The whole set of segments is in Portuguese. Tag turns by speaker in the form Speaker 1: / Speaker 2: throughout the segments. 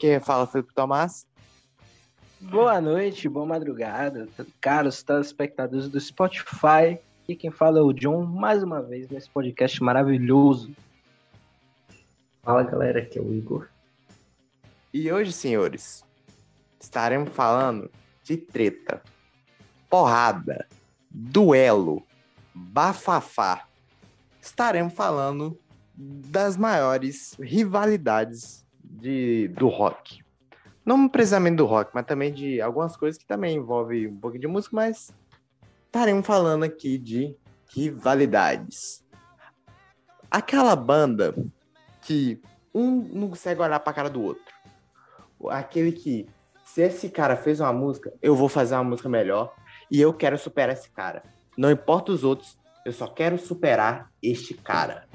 Speaker 1: Quem fala o Tomás.
Speaker 2: Boa noite, boa madrugada, caros telespectadores do Spotify. Aqui quem fala é o John, mais uma vez nesse podcast maravilhoso.
Speaker 3: Fala galera, aqui é o Igor.
Speaker 1: E hoje, senhores, estaremos falando de treta, porrada, duelo, bafafá. Estaremos falando das maiores rivalidades de, do rock. Não precisamente do rock, mas também de algumas coisas que também envolvem um pouco de música, mas estaremos falando aqui de rivalidades. Aquela banda que um não consegue olhar pra cara do outro. Aquele que, se esse cara fez uma música, eu vou fazer uma música melhor e eu quero superar esse cara. Não importa os outros, eu só quero superar este cara.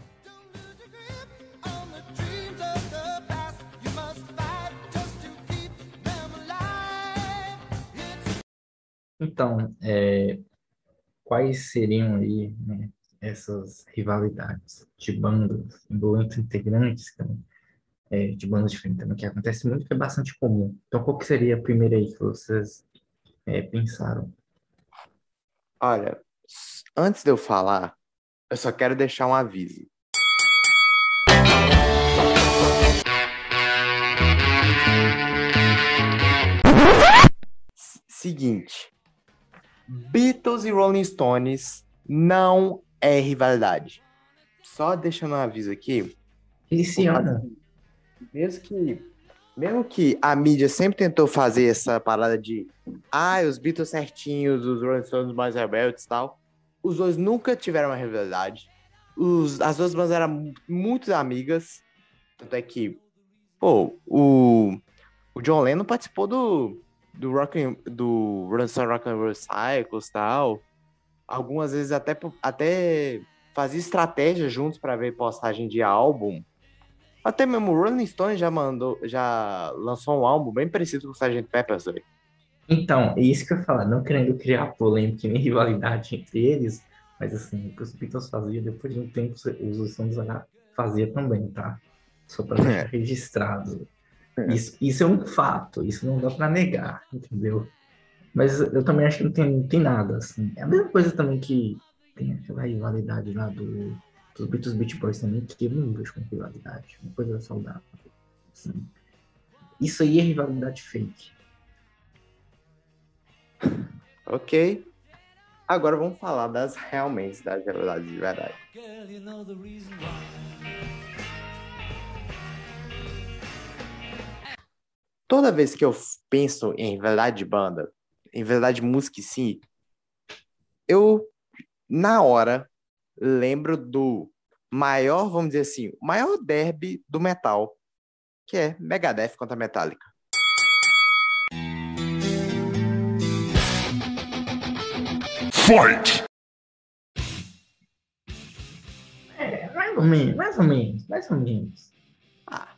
Speaker 3: Então, é, quais seriam aí né, essas rivalidades de bandas envolvendo integrantes também, é, de bandas diferentes também, que acontece muito, que é bastante comum. Então, qual que seria a primeira aí que vocês é, pensaram?
Speaker 1: Olha, antes de eu falar, eu só quero deixar um aviso. Seguinte, Beatles e Rolling Stones não é rivalidade. Só deixando um aviso aqui.
Speaker 3: Eles se amam.
Speaker 1: Mesmo que, mesmo que a mídia sempre tentou fazer essa parada de ah, os Beatles certinhos, os Rolling Stones mais rebeldes e tal, os dois nunca tiveram uma rivalidade. Os, as duas bandas eram muito amigas. Tanto é que, pô, o, o John Lennon participou do, do rock do Run Rock and Roll Cycles tal. Algumas vezes até até fazia estratégia juntos para ver postagem de álbum. Até mesmo o Rolling Stone já mandou, já lançou um álbum bem parecido com o Sgt. Pepper's. Véio.
Speaker 3: Então, é isso que eu ia falar, não querendo criar polêmica nem rivalidade entre eles, mas assim, o que os Beatles faziam depois de um tempo, os Stones fazia também, tá? Só para deixar é. registrado. É. Isso, isso é um fato, isso não dá para negar, entendeu? Mas eu também acho que não tem, não tem nada, assim. É a mesma coisa também que tem aquela rivalidade lá do, dos Beatles Boys também, que eu não vejo como rivalidade, uma coisa saudável. Assim. Isso aí é rivalidade fake.
Speaker 1: Ok. Agora vamos falar das realmente das rivalidades de verdade. toda vez que eu penso em verdade de banda, em verdade de música em si, eu, na hora, lembro do maior, vamos dizer assim, o maior derby do metal, que é Megadeth contra Metallica.
Speaker 3: Fight! É, mais ou menos, mais ou menos, mais ou menos.
Speaker 1: Ah,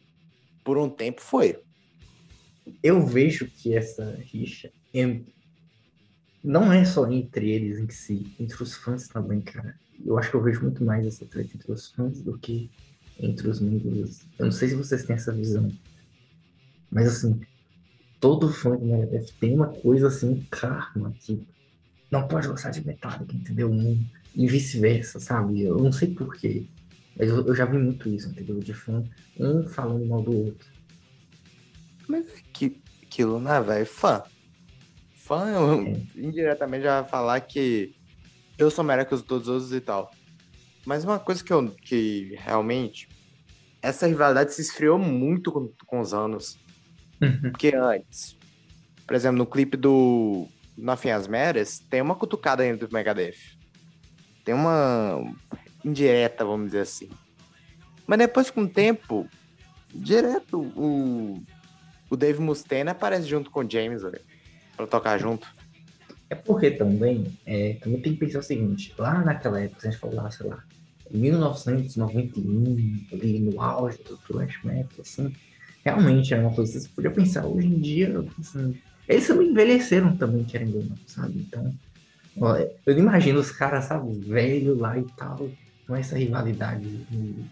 Speaker 1: por um tempo foi
Speaker 3: eu vejo que essa rixa é, não é só entre eles em si, entre os fãs também, cara. Eu acho que eu vejo muito mais essa treta entre os fãs do que entre os membros. Eu não sei se vocês têm essa visão, mas assim, todo fã de Megadeth tem uma coisa assim, karma, que não pode gostar de Metallica, entendeu? E vice-versa, sabe? Eu não sei porquê, mas eu, eu já vi muito isso, entendeu? De fã, um falando mal do outro.
Speaker 1: Mas que, aquilo, né, velho? Fã. Fã, eu, indiretamente já vai falar que eu sou melhor que os todos os outros e tal. Mas uma coisa que eu que realmente essa rivalidade se esfriou muito com, com os anos. Uhum. Porque antes, por exemplo, no clipe do Nothing As Matters, tem uma cutucada dentro do Megadeth. Tem uma indireta, vamos dizer assim. Mas depois, com o tempo, direto o o Dave Mustaine aparece junto com o James, para tocar junto.
Speaker 3: É porque também, é, também tem que pensar o seguinte, lá naquela época, a gente falou sei lá, em 1991, ali no auge do thrash metal, assim, realmente é uma coisa que você podia pensar hoje em dia, assim, eles também envelheceram também, querendo ou não, sabe? Então, ó, eu imagino os caras, sabe, velho lá e tal, com essa rivalidade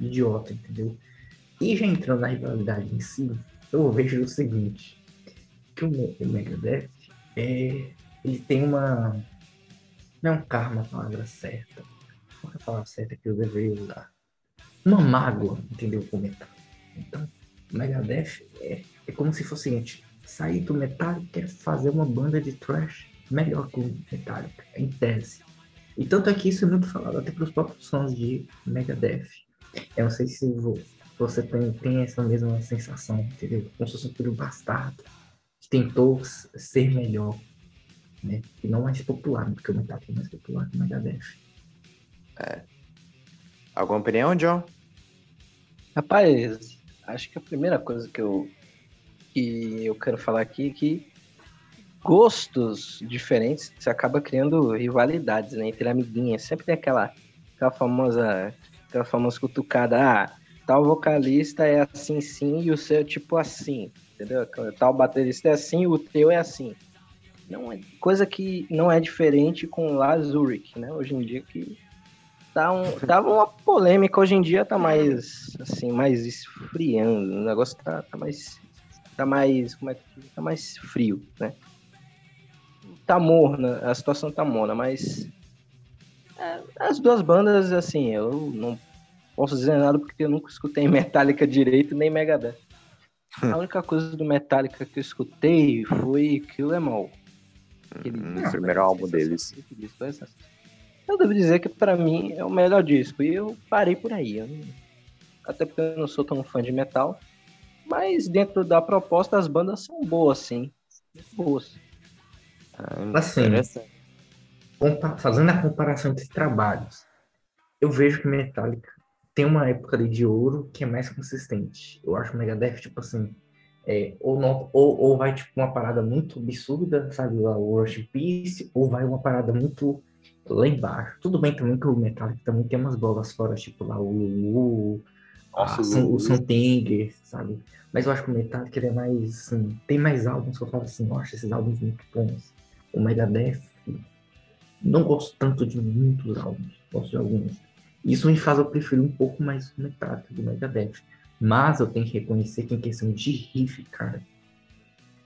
Speaker 3: idiota, entendeu? E já entrando na rivalidade em si, eu vejo o seguinte, que o Megadeth, é, ele tem uma... Não é um karma a palavra certa. Qual é a palavra certa que eu deveria usar? Uma mágoa, entendeu? Com metal. Então, Megadeth é, é como se fosse o seguinte, sair do Metallica é fazer uma banda de thrash melhor que o Metallica, em tese. E tanto é que isso é muito falado até para os próprios sons de Megadeth. Eu não sei se você tem, tem essa mesma sensação, entendeu? Como se fosse um bastardo que tentou ser melhor, né? E não mais popular, porque o Metallica é mais popular que o Megadeth.
Speaker 1: É. Alguma opinião, John?
Speaker 2: Rapaz, acho que a primeira coisa que eu, que eu quero falar aqui é que gostos diferentes você acaba criando rivalidades né, entre amiguinhas. Sempre tem aquela, aquela famosa aquela famosa cutucada, ah, tal vocalista é assim sim e o seu é tipo assim, entendeu? Tal baterista é assim, o teu é assim. Não é coisa que não é diferente com Lars Ulrich, né? Hoje em dia que tá um, tava uma polêmica hoje em dia tá mais assim, mais esfriando, o negócio tá, tá mais tá mais, como é que tá mais frio, né? Tá morna, a situação tá morna, mas é, as duas bandas assim, eu não posso dizer nada porque eu nunca escutei Metallica direito nem Megadeth. A única coisa do Metallica que eu escutei foi Kill Em All.
Speaker 1: Aquele hum, primeiro álbum deles.
Speaker 2: Eu devo dizer que para mim é o melhor disco e eu parei por aí. Não... Até porque eu não sou tão fã de metal, mas dentro da proposta as bandas são boas, sim. Boas.
Speaker 3: Ah, assim, fazendo a comparação entre trabalhos, eu vejo que Metallica tem uma época ali de ouro que é mais consistente. Eu acho o Megadeth, tipo assim, é, ou, não, ou, ou vai tipo uma parada muito absurda, sabe, o Worship Peace, ou vai uma parada muito lá embaixo. Tudo bem também que o Metallica também tem umas bolas fora, tipo lá o Lulu, Nossa, a, o Santinger, sabe? Mas eu acho que o Metallica ele é mais, assim, tem mais álbuns que eu falo assim, nossa, esses álbuns muito bons. O Megadeth, não gosto tanto de muitos álbuns, gosto de alguns. Isso me faz eu preferir um pouco mais o Metallica do Megadeth. Mas eu tenho que reconhecer que em questão de riff, cara,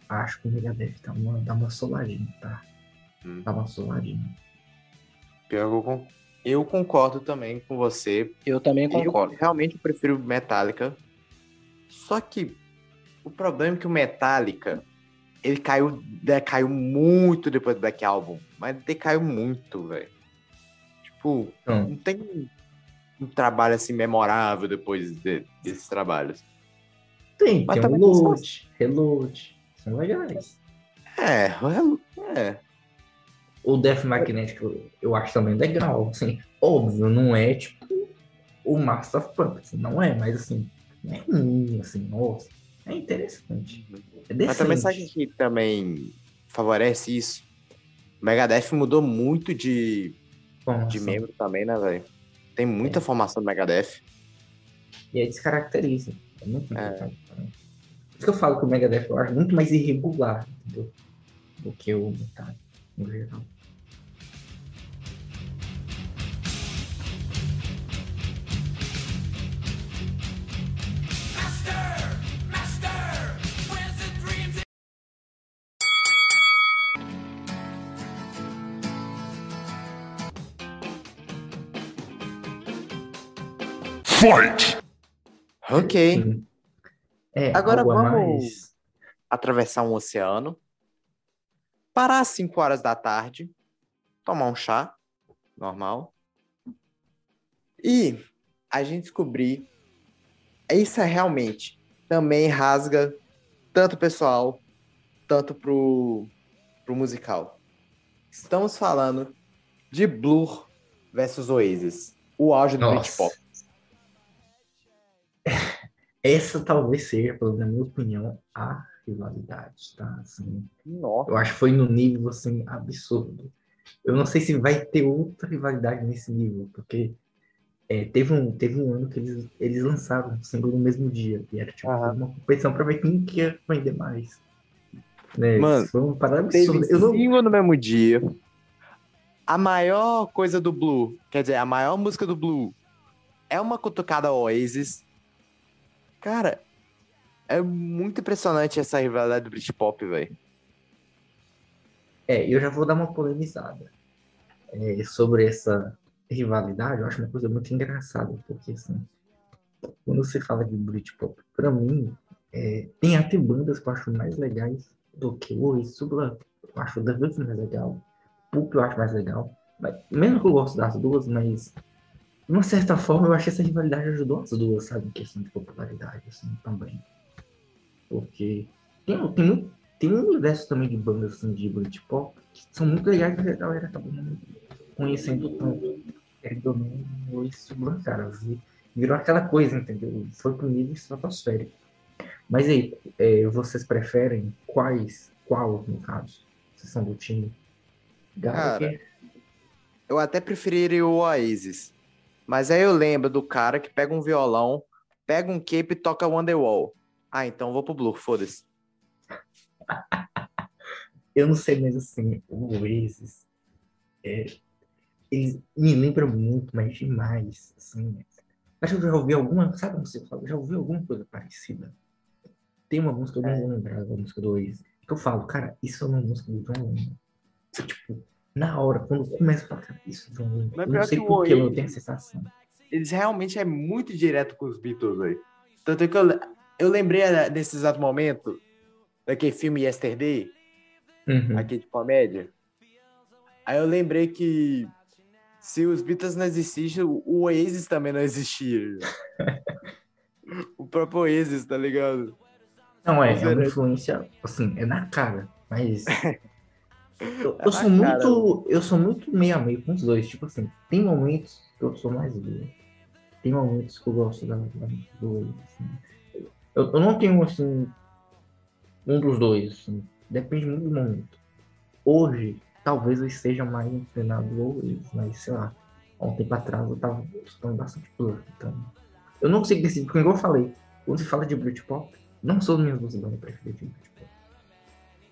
Speaker 3: acho que o Megadeth dá uma, dá uma soladinha, tá? Hum. Dá uma soladinha.
Speaker 1: Eu, eu concordo também com você.
Speaker 2: Eu também concordo.
Speaker 1: Eu realmente prefiro Metallica. Só que o problema é que o Metallica ele caiu, decaiu muito depois do Black Album. Mas decaiu muito, velho. Tipo, hum. não tem um trabalho assim memorável depois de, desses trabalhos.
Speaker 3: Tem, Mas tem o Load, Reload, são legais.
Speaker 1: É, é.
Speaker 3: O Death Magnetic eu, eu acho também legal, assim, óbvio, não é tipo o Master of Puppets, não é, mas assim, não é ruim, assim, nossa, é interessante. É
Speaker 1: mas também sabe que também favorece isso? O Megadeth mudou muito de, de membro também, né, velho? Tem muita é. formação do Megadeth.
Speaker 3: E aí descaracteriza. É muito é. Por isso que eu falo que o Megadeth eu acho muito mais irregular entendeu? do que o Metallica, no geral.
Speaker 1: Fight! Ok. É, Agora vamos mais... atravessar um oceano, parar às 5 horas da tarde, tomar um chá, normal, e a gente descobrir isso é realmente também rasga tanto pessoal, tanto pro, pro musical. Estamos falando de Blur versus Oasis, o auge do Britpop
Speaker 3: essa talvez seja, pelo menos na minha opinião, a rivalidade, tá? Assim, Nossa. Eu acho que foi no nível, assim, absurdo. Eu não sei se vai ter outra rivalidade nesse nível, porque É, teve, um, teve um ano que eles, eles lançaram o single no mesmo dia. E era tipo uma competição pra ver quem que ia vender mais. Né?
Speaker 1: Mano,
Speaker 3: foi uma parada absurda. Eu não,
Speaker 1: single no mesmo dia. A maior coisa do Blue, quer dizer, a maior música do Blue é uma cutucada Oasis. Cara, é muito impressionante essa rivalidade do Britpop, velho.
Speaker 3: É, eu já vou dar uma polemizada é, sobre essa rivalidade. Eu acho uma coisa muito engraçada, porque assim, quando você fala de Britpop, pra mim, é, tem até bandas que eu acho mais legais do que o Blanc, eu acho o The mais legal, Pulp eu acho mais legal. Mas, mesmo que eu gosto das duas, mas de uma certa forma eu acho que essa rivalidade ajudou as duas, sabe, em questão de popularidade, assim, também. Porque tem, tem, tem um universo também de bandas assim, de Britpop que são muito legais que a galera acabou não conhecendo tanto. Ou não, isso cara, vi- virou aquela coisa, entendeu? Foi pro nível estratosférico. Mas aí, é, vocês preferem quais, qual, no caso? Vocês são do time? Gallagher?
Speaker 1: Eu até preferiria o Oasis. Mas aí eu lembro do cara que pega um violão, pega um cape e toca Wonderwall. Ah, então eu vou pro Blue, foda-se.
Speaker 3: Eu não sei, mas assim, o Oasis, é, eles me lembram muito, mas demais, assim. Acho que eu já ouvi alguma, sabe como você fala? Já ouvi alguma coisa parecida. Tem uma música, eu não vou lembrar da música do Oasis, que eu falo, cara, isso é uma música do John Lennon. Tipo, na hora, quando começa a falar, cara, isso John.
Speaker 1: Mas
Speaker 3: Eu
Speaker 1: pior
Speaker 3: não sei
Speaker 1: que o
Speaker 3: por que eu tenho a sensação.
Speaker 1: Eles realmente é muito direto com os Beatles, velho. Tanto é que eu, eu lembrei eh, nesse exato momento daquele filme Yesterday,
Speaker 3: Uhum.
Speaker 1: aquele de comédia. Aí eu lembrei que se os Beatles não existissem, o Oasis também não existia. o próprio Oasis, tá ligado?
Speaker 3: Não, é, é uma influência, assim, é na cara, mas. Eu,
Speaker 1: É
Speaker 3: eu
Speaker 1: na
Speaker 3: sou
Speaker 1: cara.
Speaker 3: muito. Eu sou muito meio a meio com os dois. Tipo assim, tem momentos que eu sou mais duro. Tem momentos que eu gosto da, da do assim. Eu, eu não tenho assim. Um dos dois, assim. Depende muito do momento. Hoje, talvez eu esteja mais inclinado ao Oasis, mas sei lá. Há um tempo atrás eu tava escutando bastante Blur, então. Eu não consigo decidir, porque igual eu falei, quando se fala de Britpop, não as minhas duas bandas preferidas de Britpop.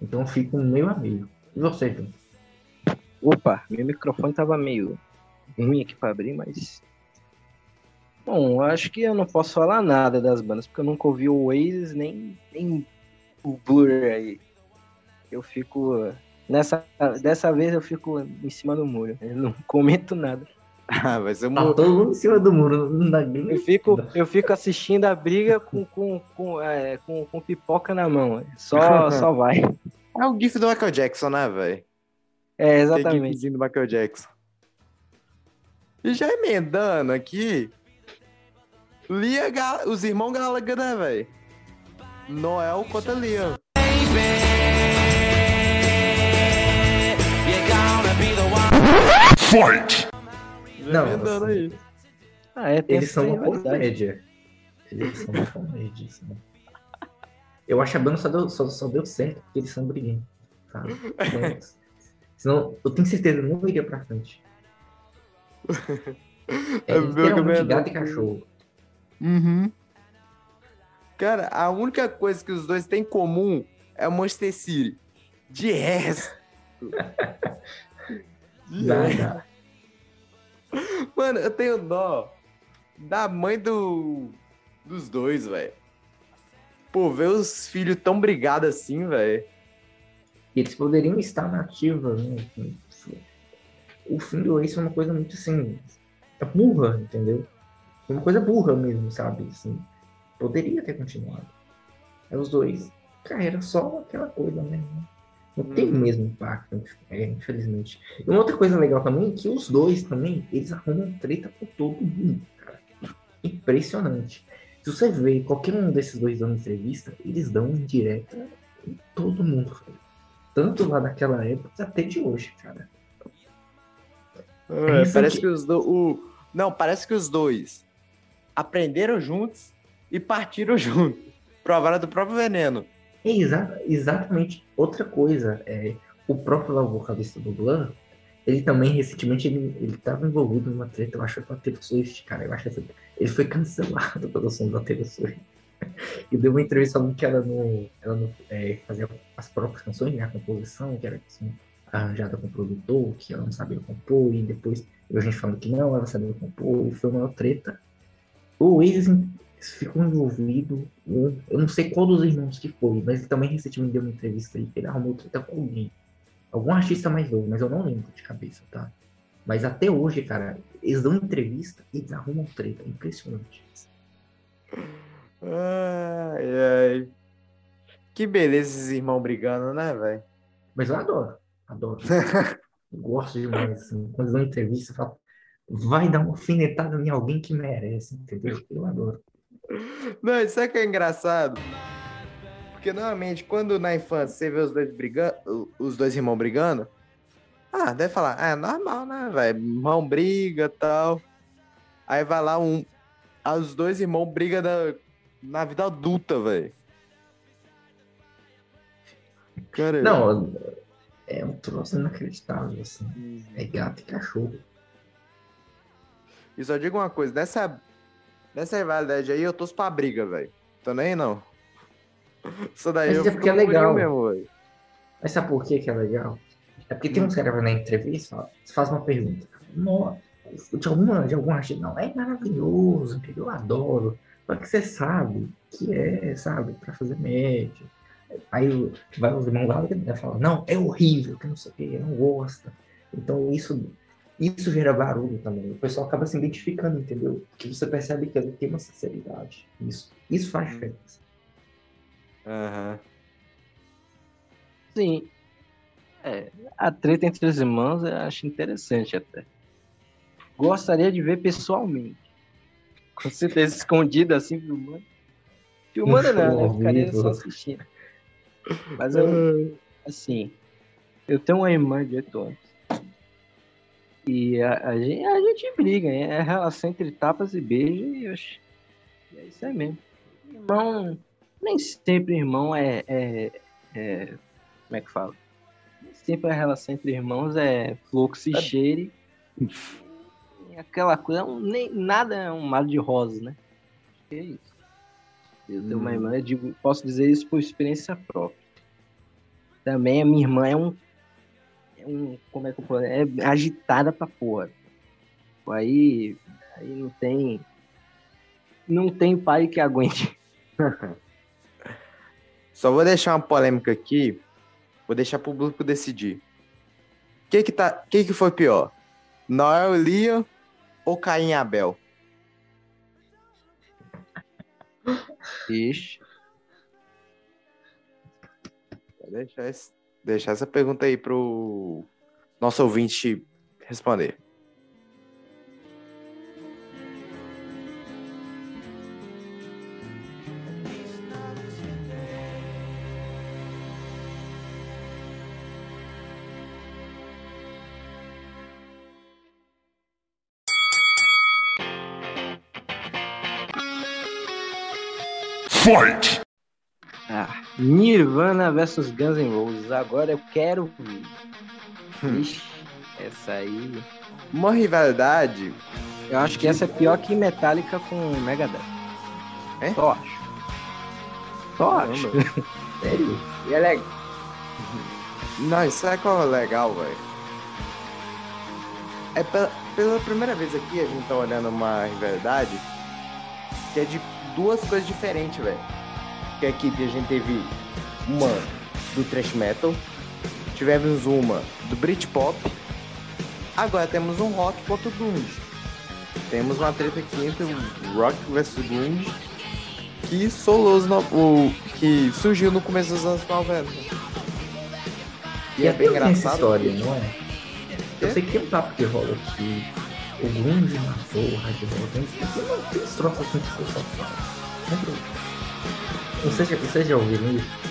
Speaker 3: Então eu fico meio a meio. E você, João?
Speaker 2: Opa, meu microfone tava meio ruim aqui pra abrir, mas. Bom, acho que eu não posso falar nada das bandas, porque eu nunca ouvi o Oasis nem, nem o Blur aí. Eu fico. Nessa, dessa vez eu fico em cima do muro. Eu não comento nada.
Speaker 1: Ah, vai ser
Speaker 3: Tá
Speaker 1: uma...
Speaker 3: todo mundo em cima do muro. Não
Speaker 2: Eu fico, eu fico assistindo a briga com, com, com, é, com, com pipoca na mão. Só, só vai.
Speaker 1: É o GIF do Michael Jackson, né, velho?
Speaker 2: É,
Speaker 1: Tem
Speaker 2: exatamente.
Speaker 1: gifzinho do Michael Jackson. E já emendando aqui, Lia Ga- os irmãos Gallagher, né, velho? Noel contra Liam.
Speaker 3: Não,
Speaker 1: Emendando
Speaker 3: assim,
Speaker 1: aí.
Speaker 2: Ah, é, tem
Speaker 3: Eles são uma comédia. Eles são uma comédia, assim. Eu acho que a banda só deu, só, só deu certo porque eles são briguentos. Tá? Então, senão, eu tenho certeza que não iria pra frente. É,
Speaker 1: É
Speaker 3: literalmente gato e cachorro.
Speaker 1: Uhum. Cara, a única coisa que os dois têm em comum é o Monster City. De resto. De
Speaker 3: Dá,
Speaker 1: resto.
Speaker 3: dá.
Speaker 1: Mano, eu tenho dó da mãe do dos dois, velho. Pô, ver os filhos tão brigados assim, velho.
Speaker 3: Eles poderiam estar na ativa, né? O fim do Ace é uma coisa muito assim. É burra, entendeu? É uma coisa burra mesmo, sabe? Assim, poderia ter continuado. É os dois. Cara, era só aquela coisa, né? Não tem o
Speaker 1: Uhum.
Speaker 3: mesmo impacto, é, infelizmente. E uma outra coisa legal também é que os dois também, eles arrumam treta com todo mundo, cara. Impressionante. Se você ver qualquer um desses dois dando entrevista, eles dão indireta em todo mundo, cara. Tanto lá daquela época até de hoje, cara.
Speaker 1: É,
Speaker 3: isso
Speaker 1: parece que os dois. O... Não, parece que os dois aprenderam juntos e partiram juntos. Provaram do próprio veneno.
Speaker 3: É exa- exatamente outra coisa. É, o próprio vocalista do Blur, Ele também, recentemente, ele, ele tava envolvido numa treta, eu acho, com a Taylor Swift, cara. Eu acho essa... Ele foi cancelado pelo som da Taylor Swift. E deu uma entrevista falando que ela não, ela não é, fazia as próprias canções, né, a composição, que era assim, arranjada com o produtor, que ela não sabia compor, e depois a gente falando que não, ela sabia compor, e foi uma treta. O Wiz ficou envolvido, eu não sei qual dos irmãos que foi, mas ele também recentemente deu uma entrevista aí que ele arrumou treta com alguém. Algum artista mais novo, mas eu não lembro de cabeça, tá? Mas até hoje, cara, eles dão entrevista e eles arrumam treta. Impressionante.
Speaker 1: Ai, ai. Que beleza esses irmãos brigando, né, velho?
Speaker 3: Mas eu adoro, adoro. eu gosto demais, assim. Quando eles dão entrevista, eu falo, vai dar uma alfinetada em alguém que merece, entendeu? Eu adoro.
Speaker 1: Não, isso é que é engraçado. Porque normalmente, quando na infância você vê os dois brigando, os dois irmãos brigando, ah, deve falar, ah, é normal, né, velho? Irmão briga tal. Aí vai lá um. Os dois irmãos brigam na, na vida adulta, velho.
Speaker 3: Cara. Não, é um troço inacreditável, assim. É gato e cachorro.
Speaker 1: E só digo uma coisa, nessa, nessa rivalidade aí eu tô pra briga, velho. Tô nem não.
Speaker 3: Isso daí Mas eu é porque é legal. Mesmo, Mas sabe por que que é legal? É porque tem uns caras na entrevista, você faz uma pergunta. Nossa, de alguma, de algum artista, não, é maravilhoso, eu adoro. Só que você sabe que é, sabe, pra fazer média. Aí vai os irmãos lá e fala, não, é horrível, que não sei o que, não gosta. Então isso, isso gera barulho também. O pessoal acaba se identificando, entendeu? Que você percebe que ele tem uma sinceridade. Isso, isso faz diferença.
Speaker 1: Uhum.
Speaker 2: Sim. É, a treta entre os irmãos eu acho interessante até. Gostaria de ver pessoalmente. Com certeza escondido assim, filmando. Filmando não, eu ficaria só assistindo. Mas eu, assim, eu tenho uma irmã de 8 anos. E a, a, gente, a gente briga, é a relação entre tapas e beijos e, oxe, é isso aí mesmo. Irmão, nem sempre irmão é, é, é, Como é que fala? Nem sempre a relação entre irmãos é fluxo e é. cheire. Aquela coisa, nem, nada é um mar de rosa, né? Que é isso. Eu tenho uma hum. irmã, eu digo, posso dizer isso por experiência própria. Também a minha irmã é um. É um como é que eu posso É agitada pra porra. Aí, aí não tem. Não tem pai que aguente.
Speaker 1: Só vou deixar uma polêmica aqui. Vou deixar pro público decidir. O que que, tá, que que foi pior? Noel Liam ou Caim Abel?
Speaker 2: Ixi.
Speaker 1: Vou deixar, esse, deixar essa pergunta aí pro nosso ouvinte responder.
Speaker 2: Fight! Ah, Nirvana versus Guns N' Roses. Agora eu quero ver. Hum. Ixi, essa aí.
Speaker 1: Uma rivalidade.
Speaker 2: Eu acho que essa é pior que Metallica com Megadeth. É? Só acho. Só acho.
Speaker 3: Sério?
Speaker 2: E é legal.
Speaker 1: Não, isso é qual é legal, velho. É pela, pela primeira vez aqui a gente tá olhando uma rivalidade que é de duas coisas diferentes, velho. Que aqui a gente teve uma do thrash metal, tivemos uma do Britpop, agora temos um rock contra o grunge. Temos uma treta aqui entre o rock versus grunge que solou o que surgiu no começo dos anos 90.
Speaker 3: E, e é bem engraçado. história, não é? Eu sei que tem um papo que rola aqui o grunge matou o hard rock. Tem, tem uns troços assim que o pessoal fala. Você, já ouviu isso?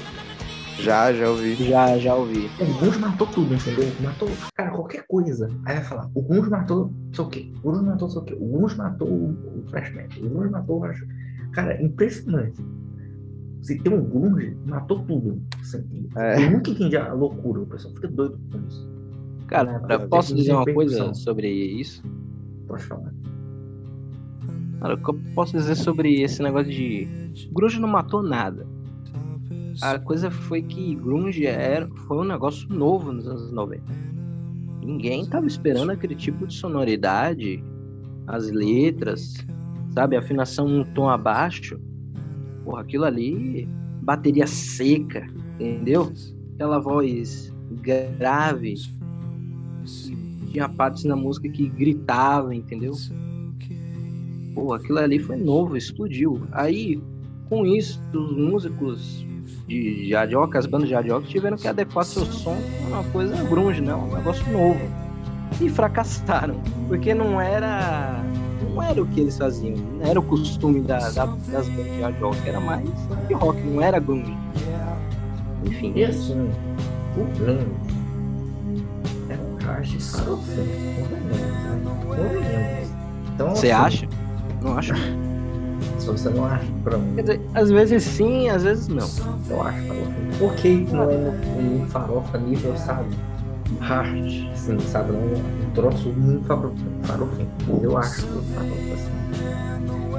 Speaker 1: Já, já ouvi.
Speaker 2: Já, já ouvi.
Speaker 3: O grunge matou tudo, entendeu? Matou, cara, qualquer coisa. Aí vai falar, o grunge matou não sei o quê. O grunge matou não sei o quê. O grunge matou o metal. O grunge matou o Cara, impressionante. Se tem um grunge, matou tudo. Assim, é. Eu nunca entendi a loucura. O pessoal fica doido com isso.
Speaker 2: Cara,
Speaker 3: Né,
Speaker 2: posso dizer uma coisa sobre isso?
Speaker 3: Pode falar.
Speaker 2: Cara, o que eu posso dizer sobre esse negócio de. Grunge não matou nada. A coisa foi que Grunge era, foi um negócio novo nos anos 90. Ninguém tava esperando aquele tipo de sonoridade, as letras, sabe? Afinação um tom abaixo. Porra, aquilo ali, bateria seca, entendeu? Aquela voz grave. Tinha partes na música que gritava, entendeu? Pô, aquilo ali foi novo, explodiu. Aí, com isso, os músicos de hard rock, as bandas de hard rock tiveram que adequar seu som a uma coisa grunge, né? Um negócio novo. E fracassaram, porque não era não era o que eles faziam, não era o costume da, da- das bandas de hard rock, era mais rock, não era grunge. Enfim,
Speaker 3: E assim, o grande é um né? Convenhamos. Então,
Speaker 2: você
Speaker 3: assim,
Speaker 2: acha? Não acho.
Speaker 3: Se você não acha, pra mim,
Speaker 2: Quer dizer, às vezes sim, às vezes não.
Speaker 3: eu acho que que não é no, no farofa nível, sabe? Hard, assim, sabe? Não, um troço muito farofento. Eu acho que o farofa, assim.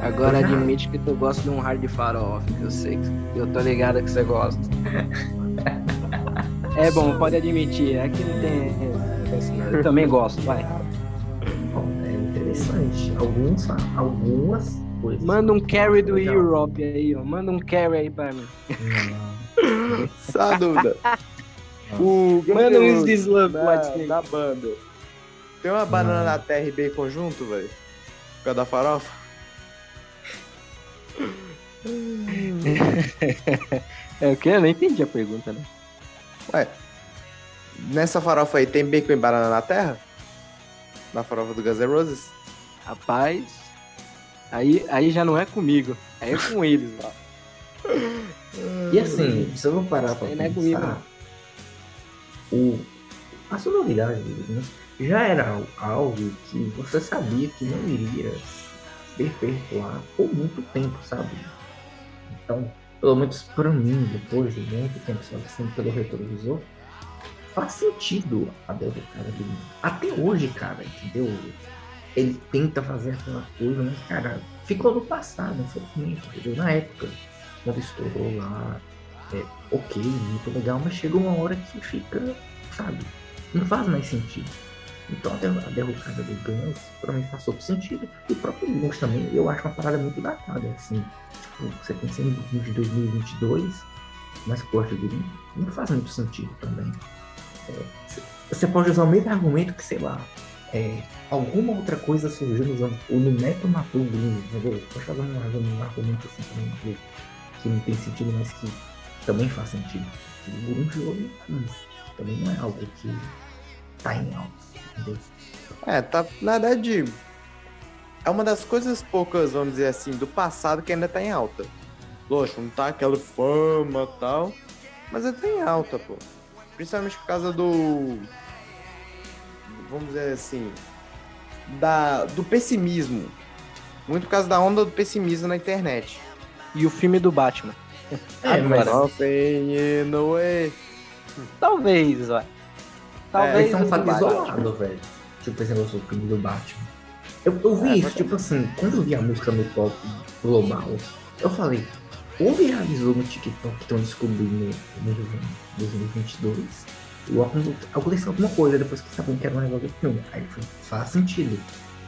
Speaker 2: Agora admite que tu gosta de um hard farofa, que eu sei que eu tô ligado que você gosta. É bom, pode admitir, aqui não tem. Eu também gosto, vai.
Speaker 3: Bom, é interessante. Alguns, algumas coisas.
Speaker 2: Manda um carry do
Speaker 3: Legal.
Speaker 2: Europe aí, ó. Manda um carry aí pra mim.
Speaker 1: Só a dúvida. o
Speaker 2: Manda um Slug
Speaker 1: da, banda. Tem uma banana
Speaker 3: Não.
Speaker 1: na terra e bacon junto, velho? Por causa da farofa?
Speaker 2: É o que? Eu não entendi a pergunta, né?
Speaker 1: Ué, nessa farofa aí tem bacon e banana na terra? Na farofa do Guns N' Roses?
Speaker 2: Rapaz, aí, aí já não é comigo, aí é com eles, ó.
Speaker 3: E assim, se eu vou parar pra
Speaker 2: não é comigo,
Speaker 3: pensar, o, a sonoridade né, já era al- algo que você sabia que não iria perpetuar por muito tempo, sabe? Então, pelo menos pra mim, depois de muito tempo, assim, pelo retrovisor, faz sentido a derrocada dele. Até hoje, cara, entendeu? Ele tenta fazer aquela coisa, mas, cara, ficou no passado, infelizmente, entendeu? Na época, quando estourou lá, é, ok, muito legal, mas chega uma hora que fica, sabe, não faz mais sentido. Então a, der- a derrocada do Guns, pra mim, faz todo sentido. E o próprio Guns também, eu acho uma parada muito datada, assim. Tipo, você pensa em Guns de 2022, mas Porsche dele não faz muito sentido também. É, você pode usar o mesmo argumento que, sei lá, é, alguma outra coisa surgiu nos anos. O Numeto matou o Green, entendeu? Pode fazer um, um argumento assim também, que, que não tem sentido, mas que também faz sentido. O Grunge hoje hum, também não é algo que tá em alta, entendeu?
Speaker 1: É, tá, na verdade, é uma das coisas poucas, vamos dizer assim, do passado que ainda tá em alta. Lógico, não tá aquela fama tal, mas ainda tá em alta, pô. Principalmente por causa do. Vamos dizer assim. Da, do pessimismo. Muito por causa da onda do pessimismo na internet.
Speaker 2: E o filme do Batman.
Speaker 3: É, mas
Speaker 1: the way.
Speaker 2: Talvez, ó. Talvez
Speaker 3: esse é um
Speaker 2: o
Speaker 3: isolado, velho. Tipo, esse negócio do filme do Batman. Eu, eu vi
Speaker 1: É,
Speaker 3: isso, tipo assim, quando eu vi a música no top global, eu falei, ou viralizou no TikTok que estão descobrindo no 2022, ou acon- aconteceu alguma coisa depois que sabiam que era um negócio do filme. Aí falei, faz sentido.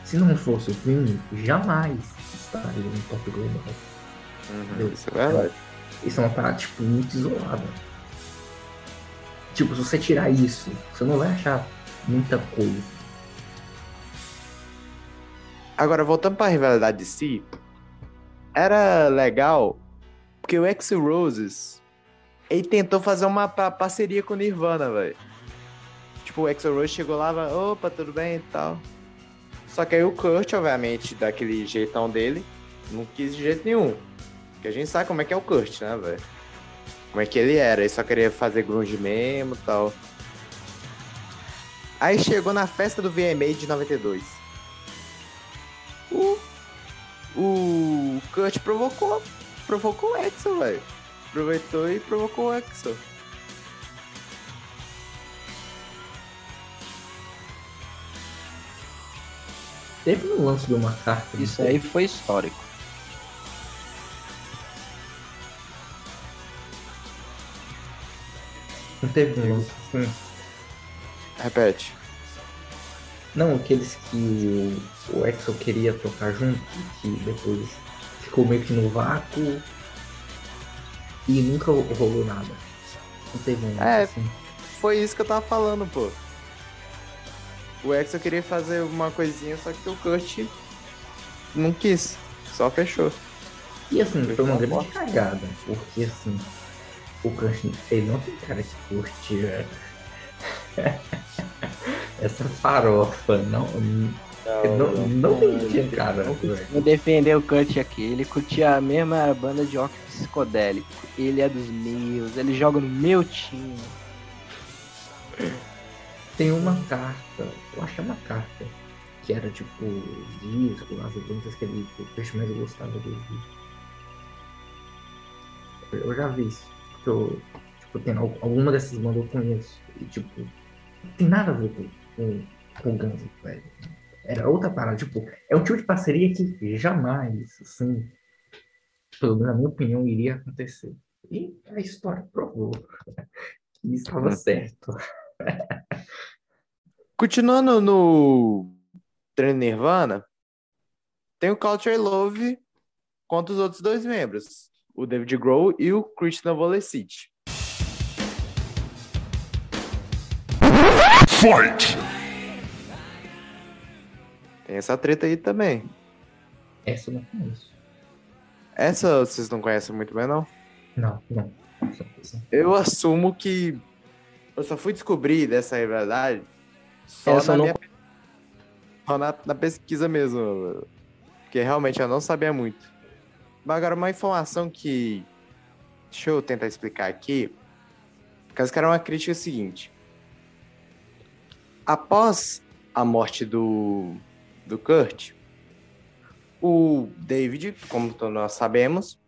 Speaker 3: Se não fosse o filme, jamais estaria no top global.
Speaker 1: Uhum, isso é verdade.
Speaker 3: Isso é uma parada, tipo, muito isolada. Tipo, se você tirar isso, você não vai achar muita coisa.
Speaker 1: Agora, voltando pra rivalidade de si, era legal porque o X Roses ele tentou fazer uma pa- parceria com o Nirvana, velho. Tipo, o X Roses chegou lá, vai, opa, tudo bem e tal. Só que aí o Kurt, obviamente, daquele jeitão dele, não quis de jeito nenhum. Porque a gente sabe como é que é o Kurt, né, velho? Como é que ele era, ele só queria fazer grunge mesmo e tal. Aí chegou na festa do VMA de 92. O, o Kurt provocou, provocou o Exo, velho. Aproveitou e provocou o Exo.
Speaker 3: Teve um lance de uma carta.
Speaker 2: Isso aí foi histórico.
Speaker 3: Não teve um lance. Hum.
Speaker 1: Repete.
Speaker 3: Não, aqueles que o, o Exo queria tocar junto, que depois ficou meio que no vácuo e nunca rolou nada. Não teve um
Speaker 1: É.
Speaker 3: assim.
Speaker 1: Foi isso que eu tava falando, pô. O Exo queria fazer uma coisinha, só que o Kurt não quis. Só fechou.
Speaker 3: E assim, foi uma grande cagada, porque assim, o Kurt, ele não tem cara que curte essa farofa, não, não, não, tem cara. velho.
Speaker 2: Vou defender o Kurt aqui. Ele curtia a mesma banda de rock psicodélico. Ele é dos meus, ele joga no meu time.
Speaker 3: Tem uma carta, eu acho que é uma carta, que era tipo disco, as perguntas que ele que o peixe mais gostava dele. Eu, eu já vi isso. Porque eu, tipo, tem al- alguma dessas bandas eu conheço. E tipo, não tem nada a ver com, com, com o Guns, velho. Era outra parada, tipo, é um tipo de parceria que jamais, assim, pelo menos na minha opinião, iria acontecer. E a história provou que estava certo.
Speaker 1: Continuando no treino Nirvana, tem o Culture Love contra os outros dois membros, o David Grohl e o Christian Volesic.
Speaker 4: Fight!
Speaker 1: Tem essa treta aí também.
Speaker 3: Essa eu não conheço.
Speaker 1: Essa vocês não conhecem muito bem, não?
Speaker 3: Não, não.
Speaker 1: Eu assumo que eu só fui descobrir dessa rivalidade só, na,
Speaker 2: não
Speaker 1: minha- só na, na pesquisa mesmo. Porque realmente eu não sabia muito. Mas agora uma informação que. Deixa eu tentar explicar aqui. Caso que era uma crítica seguinte. Após a morte do, do Kurt, o David, como nós sabemos,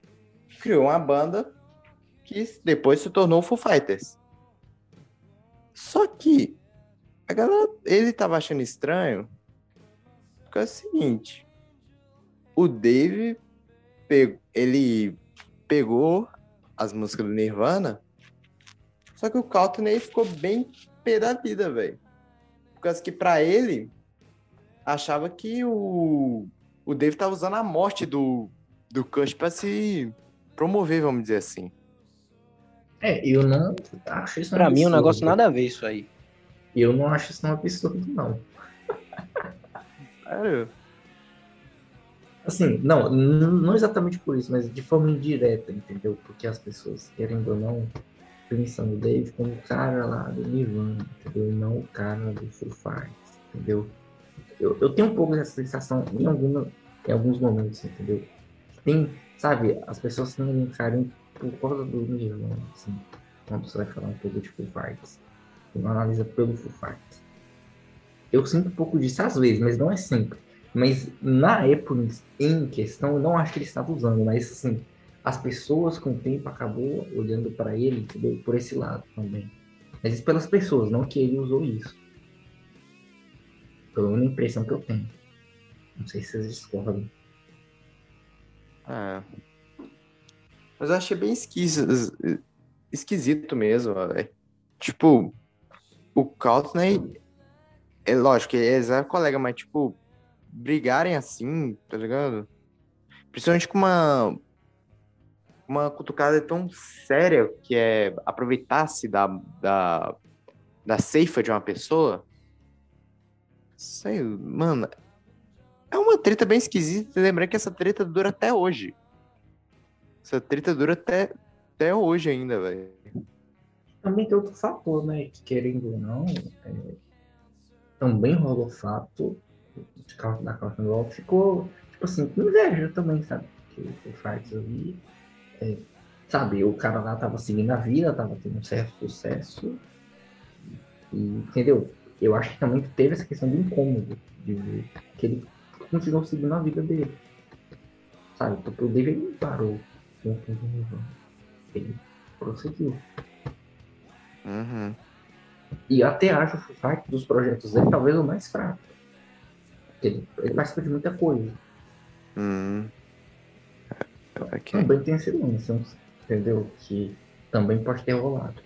Speaker 1: criou uma banda que depois se tornou Foo Fighters. Só que a galera, ele tava achando estranho porque é o seguinte, o Dave pegou, ele pegou as músicas do Nirvana, só que o Courtney ficou bem pé da vida, velho. Por causa que pra ele achava que o o Dave tava usando a morte do do Kurt pra se promover, vamos dizer assim.
Speaker 3: É, eu não acho isso um
Speaker 2: Pra mim, um
Speaker 3: absurdo.
Speaker 2: negócio nada a ver isso aí.
Speaker 3: Eu não acho isso um absurdo, não.
Speaker 1: Sério?
Speaker 3: Assim, não, não exatamente por isso, mas de forma indireta, entendeu? Porque as pessoas, querendo ou não, pensam no Dave como o cara lá do Nirvana, entendeu? E não o cara do Foo Fighters, entendeu? Eu, eu tenho um pouco dessa sensação em, alguma, em alguns momentos, entendeu? Tem, sabe, as pessoas têm um carinho por causa do Nirvana, assim, quando você vai falar um pouco de Fighters. Você não analisa pelo Foo Fighters. Eu sinto um pouco disso às vezes, mas não é sempre. Mas na época em questão, eu não acho que ele estava usando, mas assim, as pessoas com o tempo acabou olhando para ele, entendeu? Por esse lado também. Mas isso pelas pessoas, não que ele usou isso. Pela única impressão que eu tenho. Não sei se vocês discordam.
Speaker 1: É. Mas eu achei bem esquisito, esquisito mesmo, velho. Tipo, o Courtney, é lógico eles eram colega, mas tipo, brigarem assim, tá ligado? Principalmente com uma uma cutucada tão séria que é aproveitar-se da, da, da ceifa de uma pessoa. Sei, mano, é uma treta bem esquisita. Lembrando que essa treta dura até hoje. Essa treta dura até, até hoje ainda, velho.
Speaker 3: Também tem outro fator, né? Que querendo ou não, é, também rolou o fato de causa da Caution Rock, ficou, tipo assim, com inveja também, sabe? Que o Farts ali, é, sabe, o cara lá tava seguindo a vida, tava tendo um certo sucesso, e, entendeu? Eu acho que também teve essa questão do incômodo, de ver que ele continuou seguindo a vida dele, sabe? Porque o David não parou com o Nirvana. ele prosseguiu.
Speaker 1: Uhum.
Speaker 3: E até acho o Foo dos projetos dele talvez o mais fraco. Ele, ele participa de muita coisa.
Speaker 1: Hum. Ok.
Speaker 3: Também tem esse lance, entendeu? Que também pode ter rolado.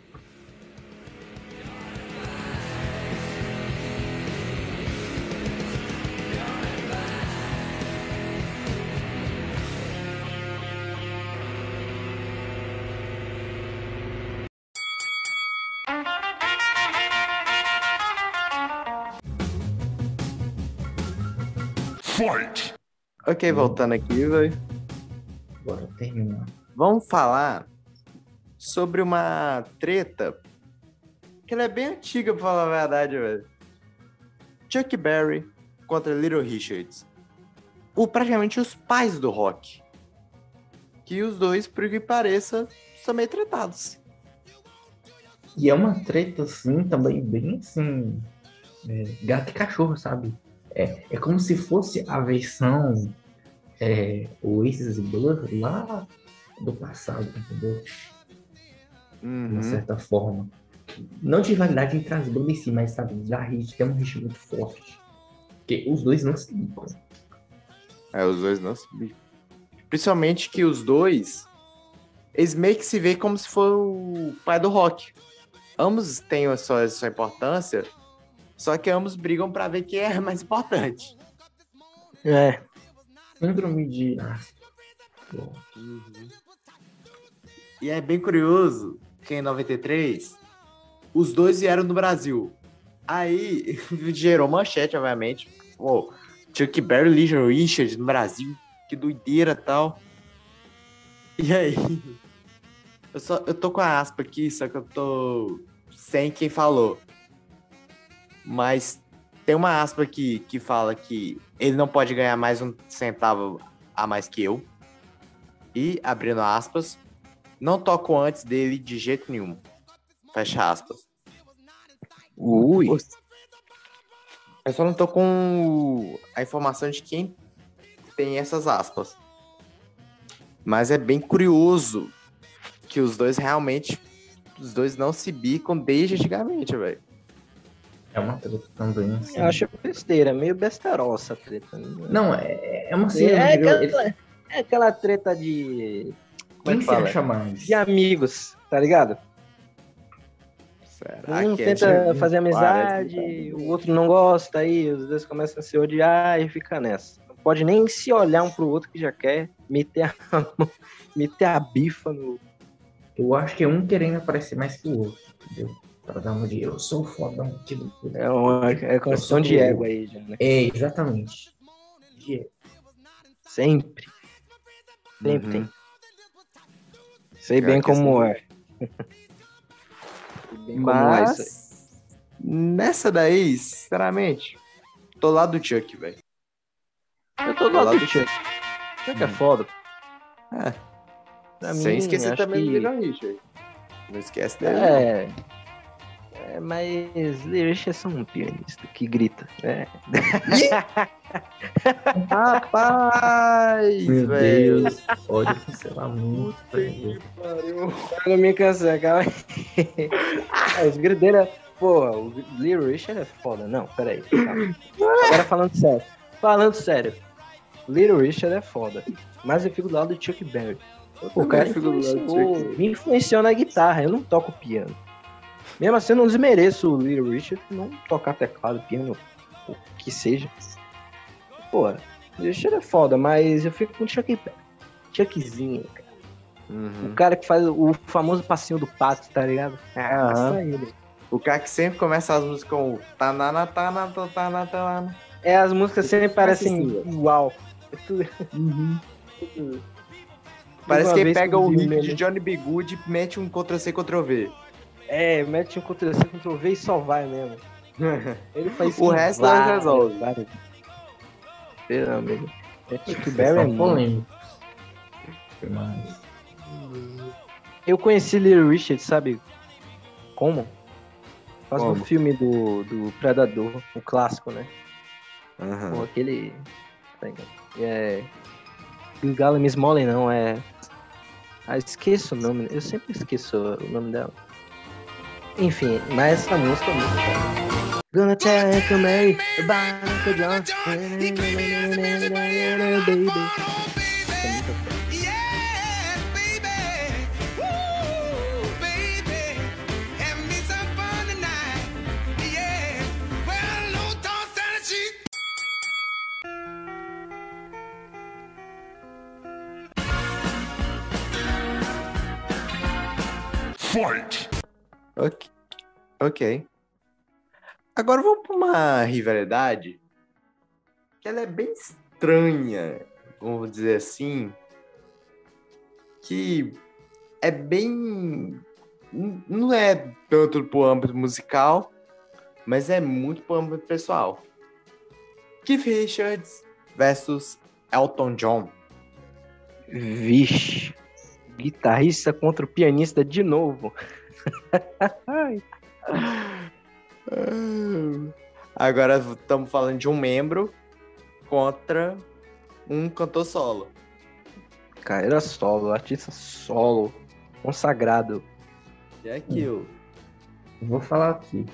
Speaker 1: Ok, voltando aqui, velho.
Speaker 3: Bora terminar.
Speaker 1: Vamos falar sobre uma treta que ela é bem antiga, pra falar a verdade, velho. Chuck Berry contra Little Richards. O, praticamente os pais do rock. Que os dois, por que pareça, são meio tretados.
Speaker 3: E é uma treta, assim, também bem assim. é, gato e cachorro, sabe? É, é como se fosse a versão é, Oasis e Blur lá do passado, entendeu? De
Speaker 1: Uhum.
Speaker 3: uma certa forma. Não de rivalidade entre as bandas em si, mas sabe, da hit, tem um hit muito forte. Porque os dois não se ligam.
Speaker 1: É, os dois não se bicam. Principalmente que os dois, eles meio que se veem como se for o pai do rock. Ambos têm a sua, a sua importância, só que ambos brigam pra ver quem é mais importante.
Speaker 2: É.
Speaker 3: Síndrome de. Ah, bom,
Speaker 1: E é bem curioso que em 93, os dois vieram do Brasil. Aí gerou manchete, obviamente. Pô, Chuck Berry Little Richard no Brasil. Que doideira e tal. E aí? Eu, só, eu tô com a aspa aqui, só que eu tô sem quem falou. Mas tem uma aspa aqui que fala que ele não pode ganhar mais um centavo a mais que eu. E, abrindo aspas, não toco antes dele de jeito nenhum. Fecha aspas.
Speaker 2: Ui.
Speaker 1: Eu só não tô com a informação de quem tem essas aspas. Mas é bem curioso que os dois realmente. Os dois não se bicam desde antigamente, velho.
Speaker 3: É uma treta também. Assim.
Speaker 2: Eu acho besteira, meio besterol essa treta. né?
Speaker 3: Não, é, é uma
Speaker 2: É, aquela,
Speaker 3: Ele-
Speaker 2: é aquela treta de. Como é
Speaker 3: Quem
Speaker 2: que
Speaker 3: se
Speaker 2: fala?
Speaker 3: acha mais?
Speaker 2: De amigos, tá ligado?
Speaker 1: Será
Speaker 2: Um
Speaker 1: que é
Speaker 2: tenta
Speaker 1: de-
Speaker 2: fazer amizade,
Speaker 1: Parece-
Speaker 2: o outro não gosta, aí os dois começam a se odiar e fica nessa. Não pode nem se olhar um pro outro que já quer meter a, meter a bifa no.
Speaker 3: Eu acho que é um querendo aparecer mais que o outro, entendeu? Pra dar uma de eu sou o fodão aqui do.
Speaker 2: É uma é construção de ego aí, já, né?
Speaker 3: É, exatamente. De ego.
Speaker 2: Sempre. Sempre
Speaker 1: Uhum.
Speaker 2: tem. Sei bem
Speaker 1: que assim-
Speaker 2: como é. Sei bem como é aí.
Speaker 1: Mas. Nessa daí, sinceramente, tô lá do Chuck, velho.
Speaker 2: Eu tô do lado do Chuck. Chuck é foda.
Speaker 1: É.
Speaker 2: Pra
Speaker 1: Sem
Speaker 2: mim,
Speaker 1: esquecer também
Speaker 2: que-
Speaker 1: do Little Richard. Não esquece dele.
Speaker 2: É. É, mas Lyric é só um pianista que grita. É.
Speaker 1: Rapaz,
Speaker 3: Meu
Speaker 1: velho.
Speaker 3: Deus, pode cancelar muito.
Speaker 2: Não me cansa, calma aí. Ah, Os gritos dele é. Porra, o Little Richard é foda. Não, peraí. calma. Agora falando sério. Falando sério. Little Richard é foda. Mas eu fico do lado do Chuck Berry. O cara
Speaker 1: fico do lado do
Speaker 2: influenciou-
Speaker 1: Chuck.
Speaker 2: me influenciou na guitarra. Eu não toco piano. Mesmo assim, eu não desmereço o Little Richard não tocar teclado, piano, o que seja. Pô, o Richard é foda, mas eu fico com o Chuck. Chuckzinho, cara.
Speaker 1: Uhum.
Speaker 2: O cara que faz o famoso passinho do pato, tá ligado? Ah, só ele.
Speaker 1: O cara que sempre começa as músicas com o tanana, tanana, tanana, tanana.
Speaker 2: É, as músicas sempre parecem igual. É tudo-
Speaker 1: Parece que ele pega o riff de Johnny B. Good e mete um Ctrl-C, Ctrl-V.
Speaker 2: É, mete um Ctrl-C, Ctrl-V e só vai mesmo. Ele faz
Speaker 1: O resto
Speaker 2: várias,
Speaker 1: resolve.
Speaker 2: várias. Meu amigo. É
Speaker 3: São
Speaker 2: Berry é
Speaker 3: polêmicos. Mas,
Speaker 2: Eu conheci Little Richard, sabe como? Faz no
Speaker 1: Como?
Speaker 2: filme do, do Predador, o clássico, né?
Speaker 1: Aham.
Speaker 2: Pô, aquele. É. Gilgala Miss Molly não, é. Ah, esqueço o nome. Eu sempre esqueço o nome dela. Enfim, mas essa música é muito foda. Gonna take John. Baby.
Speaker 4: Yeah,
Speaker 1: Ok. Ok. Agora vamos para uma rivalidade que ela é bem estranha, vamos dizer assim, que é bem não é tanto pro âmbito musical, mas é muito pro âmbito pessoal. Keith Richards versus Elton John.
Speaker 2: Vixe. Guitarrista contra o pianista de novo.
Speaker 1: Agora estamos falando de um membro contra um cantor solo.
Speaker 2: Carreira solo, artista solo, consagrado.
Speaker 1: E é aquilo.
Speaker 3: Vou falar aqui.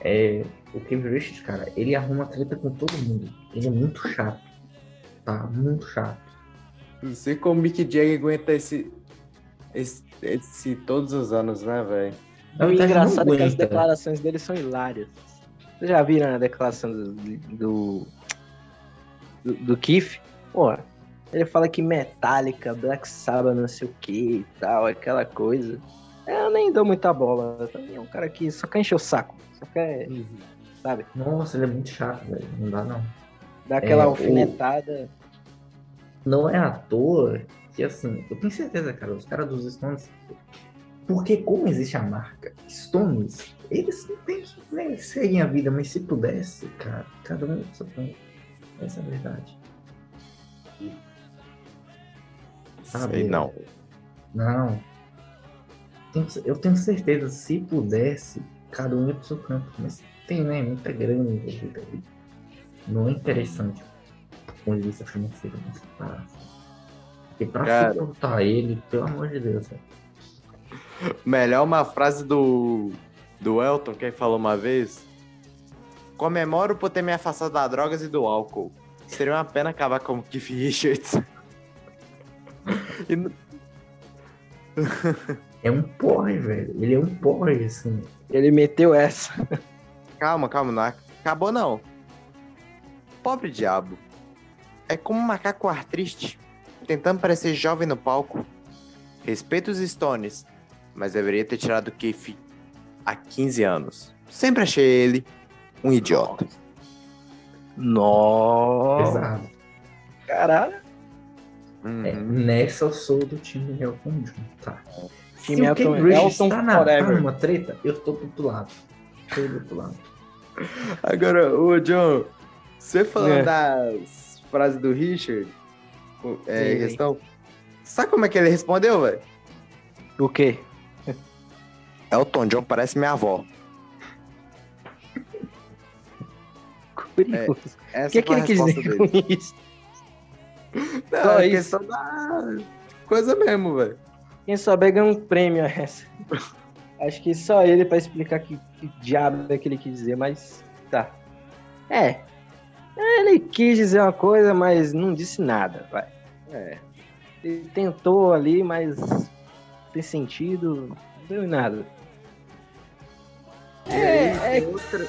Speaker 3: É, o Kevin Richards, cara, ele arruma treta com todo mundo. Ele é muito chato. Tá? Muito chato.
Speaker 1: Não sei como o Mick Jagger aguenta esse, esse, esse todos os anos, né, velho?
Speaker 2: O engraçado é que as declarações dele são hilárias. Vocês já viram a declaração do, do, do, do Keith? Pô, ele fala que Metallica, Black Sabbath, não sei o que e tal, aquela coisa. Eu nem dou muita bola. Também é um cara que só quer encher o saco. Só quer, sabe,
Speaker 3: Nossa, ele é muito chato, velho. Não dá, não.
Speaker 2: dar aquela
Speaker 3: É, o-
Speaker 2: alfinetada.
Speaker 3: Não é à toa que, assim, eu tenho certeza, cara, os caras dos Stones. Porque, como existe a marca Stones, eles não têm que né, seguem a vida, mas se pudesse, cara, cada um só tem. Essa é a verdade. Sabe?
Speaker 1: Sei não.
Speaker 3: Não. Eu tenho certeza, se pudesse, cada um ia pro seu campo. Mas tem, né? Muita grana envolvida ali. Não é interessante do ponto de vista financeiro nessa parada. Porque pra
Speaker 1: Cara.
Speaker 3: suportar ele, pelo amor de Deus, velho.
Speaker 1: Melhor uma frase do, do Elton, que ele falou uma vez. Comemoro por ter me afastado das drogas e do álcool. Seria uma pena acabar com o Keith Richards. E
Speaker 3: É um porre, velho. Ele é um porre, assim.
Speaker 2: Ele meteu essa.
Speaker 1: calma, calma, não acabou não. Pobre diabo. É como um macaco ar triste, tentando parecer jovem no palco. Respeito os Stones, mas deveria ter tirado o Keith há 15 anos. Sempre achei ele um idiota.
Speaker 2: Nossa.
Speaker 3: Pesado.
Speaker 2: Caralho.
Speaker 1: Uhum.
Speaker 3: É, nessa eu sou do time Elton John, tá?
Speaker 2: Time
Speaker 3: Se o Ken
Speaker 2: Elton
Speaker 3: tá na, tá
Speaker 2: forever.
Speaker 3: numa treta, eu tô do outro lado. Tô do outro lado.
Speaker 1: Agora, ô John, você falando
Speaker 2: É.
Speaker 1: das frases do Richard, o- é,
Speaker 2: Sim.
Speaker 1: questão, sabe como é que ele respondeu, velho?
Speaker 2: O quê?
Speaker 1: Elton John parece minha avó.
Speaker 2: Curioso.
Speaker 1: Essa
Speaker 2: o que, que
Speaker 1: foi a
Speaker 2: ele quis dizer com isso?
Speaker 1: Não,
Speaker 2: Só
Speaker 1: é
Speaker 2: isso.
Speaker 1: questão da coisa mesmo, velho.
Speaker 2: Quem souber ganha um prêmio essa. Acho que só ele pra explicar que, que diabo é que ele quis dizer, mas tá. É. Ele quis dizer uma coisa, mas não disse nada, vai.
Speaker 1: É.
Speaker 2: Ele tentou ali, mas tem sentido, não deu em nada.
Speaker 1: E aí,
Speaker 2: É,
Speaker 1: tem, outra,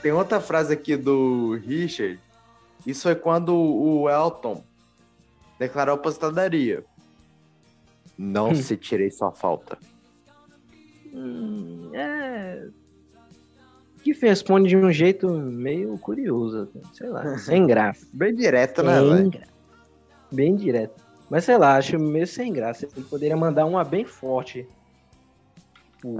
Speaker 1: tem outra frase aqui do Richard. Isso foi quando o Elton declarou aposentadoria. Não se tirei sua falta.
Speaker 2: Hum, é. Que responde de um jeito meio curioso, sei lá, sem graça.
Speaker 1: Bem direto, né,
Speaker 2: Bem gra- Bem direto. Mas sei lá, acho meio sem graça. Ele poderia mandar uma bem forte.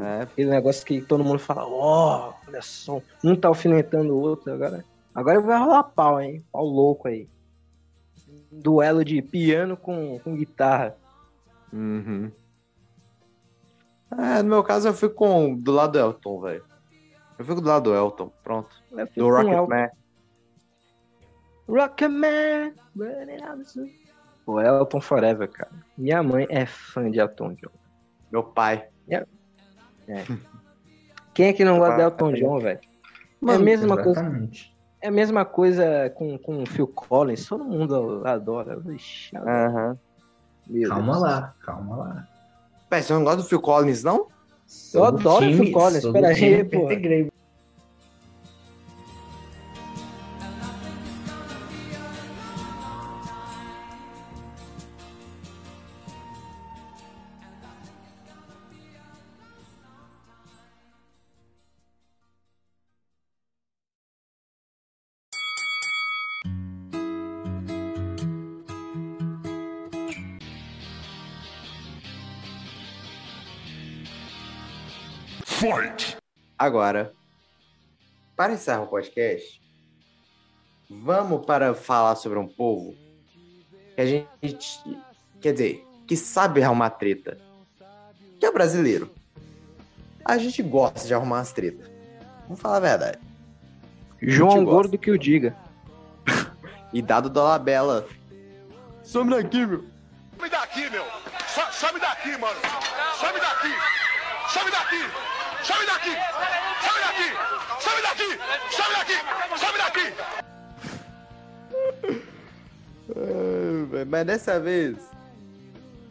Speaker 1: É,
Speaker 2: Aquele negócio que todo mundo fala, ó, olha só, um tá alfinetando o outro agora. Agora vai rolar pau, hein? Pau louco aí. Um duelo de piano com, com guitarra.
Speaker 1: Uhum. É, no meu caso, eu fico com, do lado do Elton, velho. Eu fico do lado do Elton, pronto.
Speaker 2: Eu
Speaker 1: Do.
Speaker 2: Rocketman. sun. Pô, Elton Forever, cara. Minha mãe é fã de Elton John.
Speaker 1: Meu pai.
Speaker 2: Quem é que não gosta de Elton John, velho? É a mesma coisa.
Speaker 3: Exatamente.
Speaker 2: É a mesma coisa com, com o Phil Collins, todo mundo adora. Meu
Speaker 3: Calma
Speaker 2: Deus.
Speaker 3: lá, calma lá.
Speaker 1: Pera, você não gosta do Phil Collins, não?
Speaker 3: Sou do
Speaker 2: adoro
Speaker 3: time-
Speaker 2: Phil Collins,
Speaker 3: sou do
Speaker 2: pera aí,
Speaker 3: time
Speaker 2: pô.
Speaker 3: Gabriel.
Speaker 1: Agora, para encerrar o podcast, vamos para falar sobre um povo que a gente, quer dizer, que sabe arrumar treta, que é o brasileiro. A gente gosta de arrumar umas tretas. Vamos falar a verdade.
Speaker 2: João. Gordo que o diga.
Speaker 1: E dado Dolabella. Some daqui, meu.
Speaker 5: Some daqui, meu. So- Some daqui, mano. Some daqui. Some daqui. Some daqui. Some daqui. Some daqui. Some daqui. Some daqui.
Speaker 1: Ah, Mas dessa vez,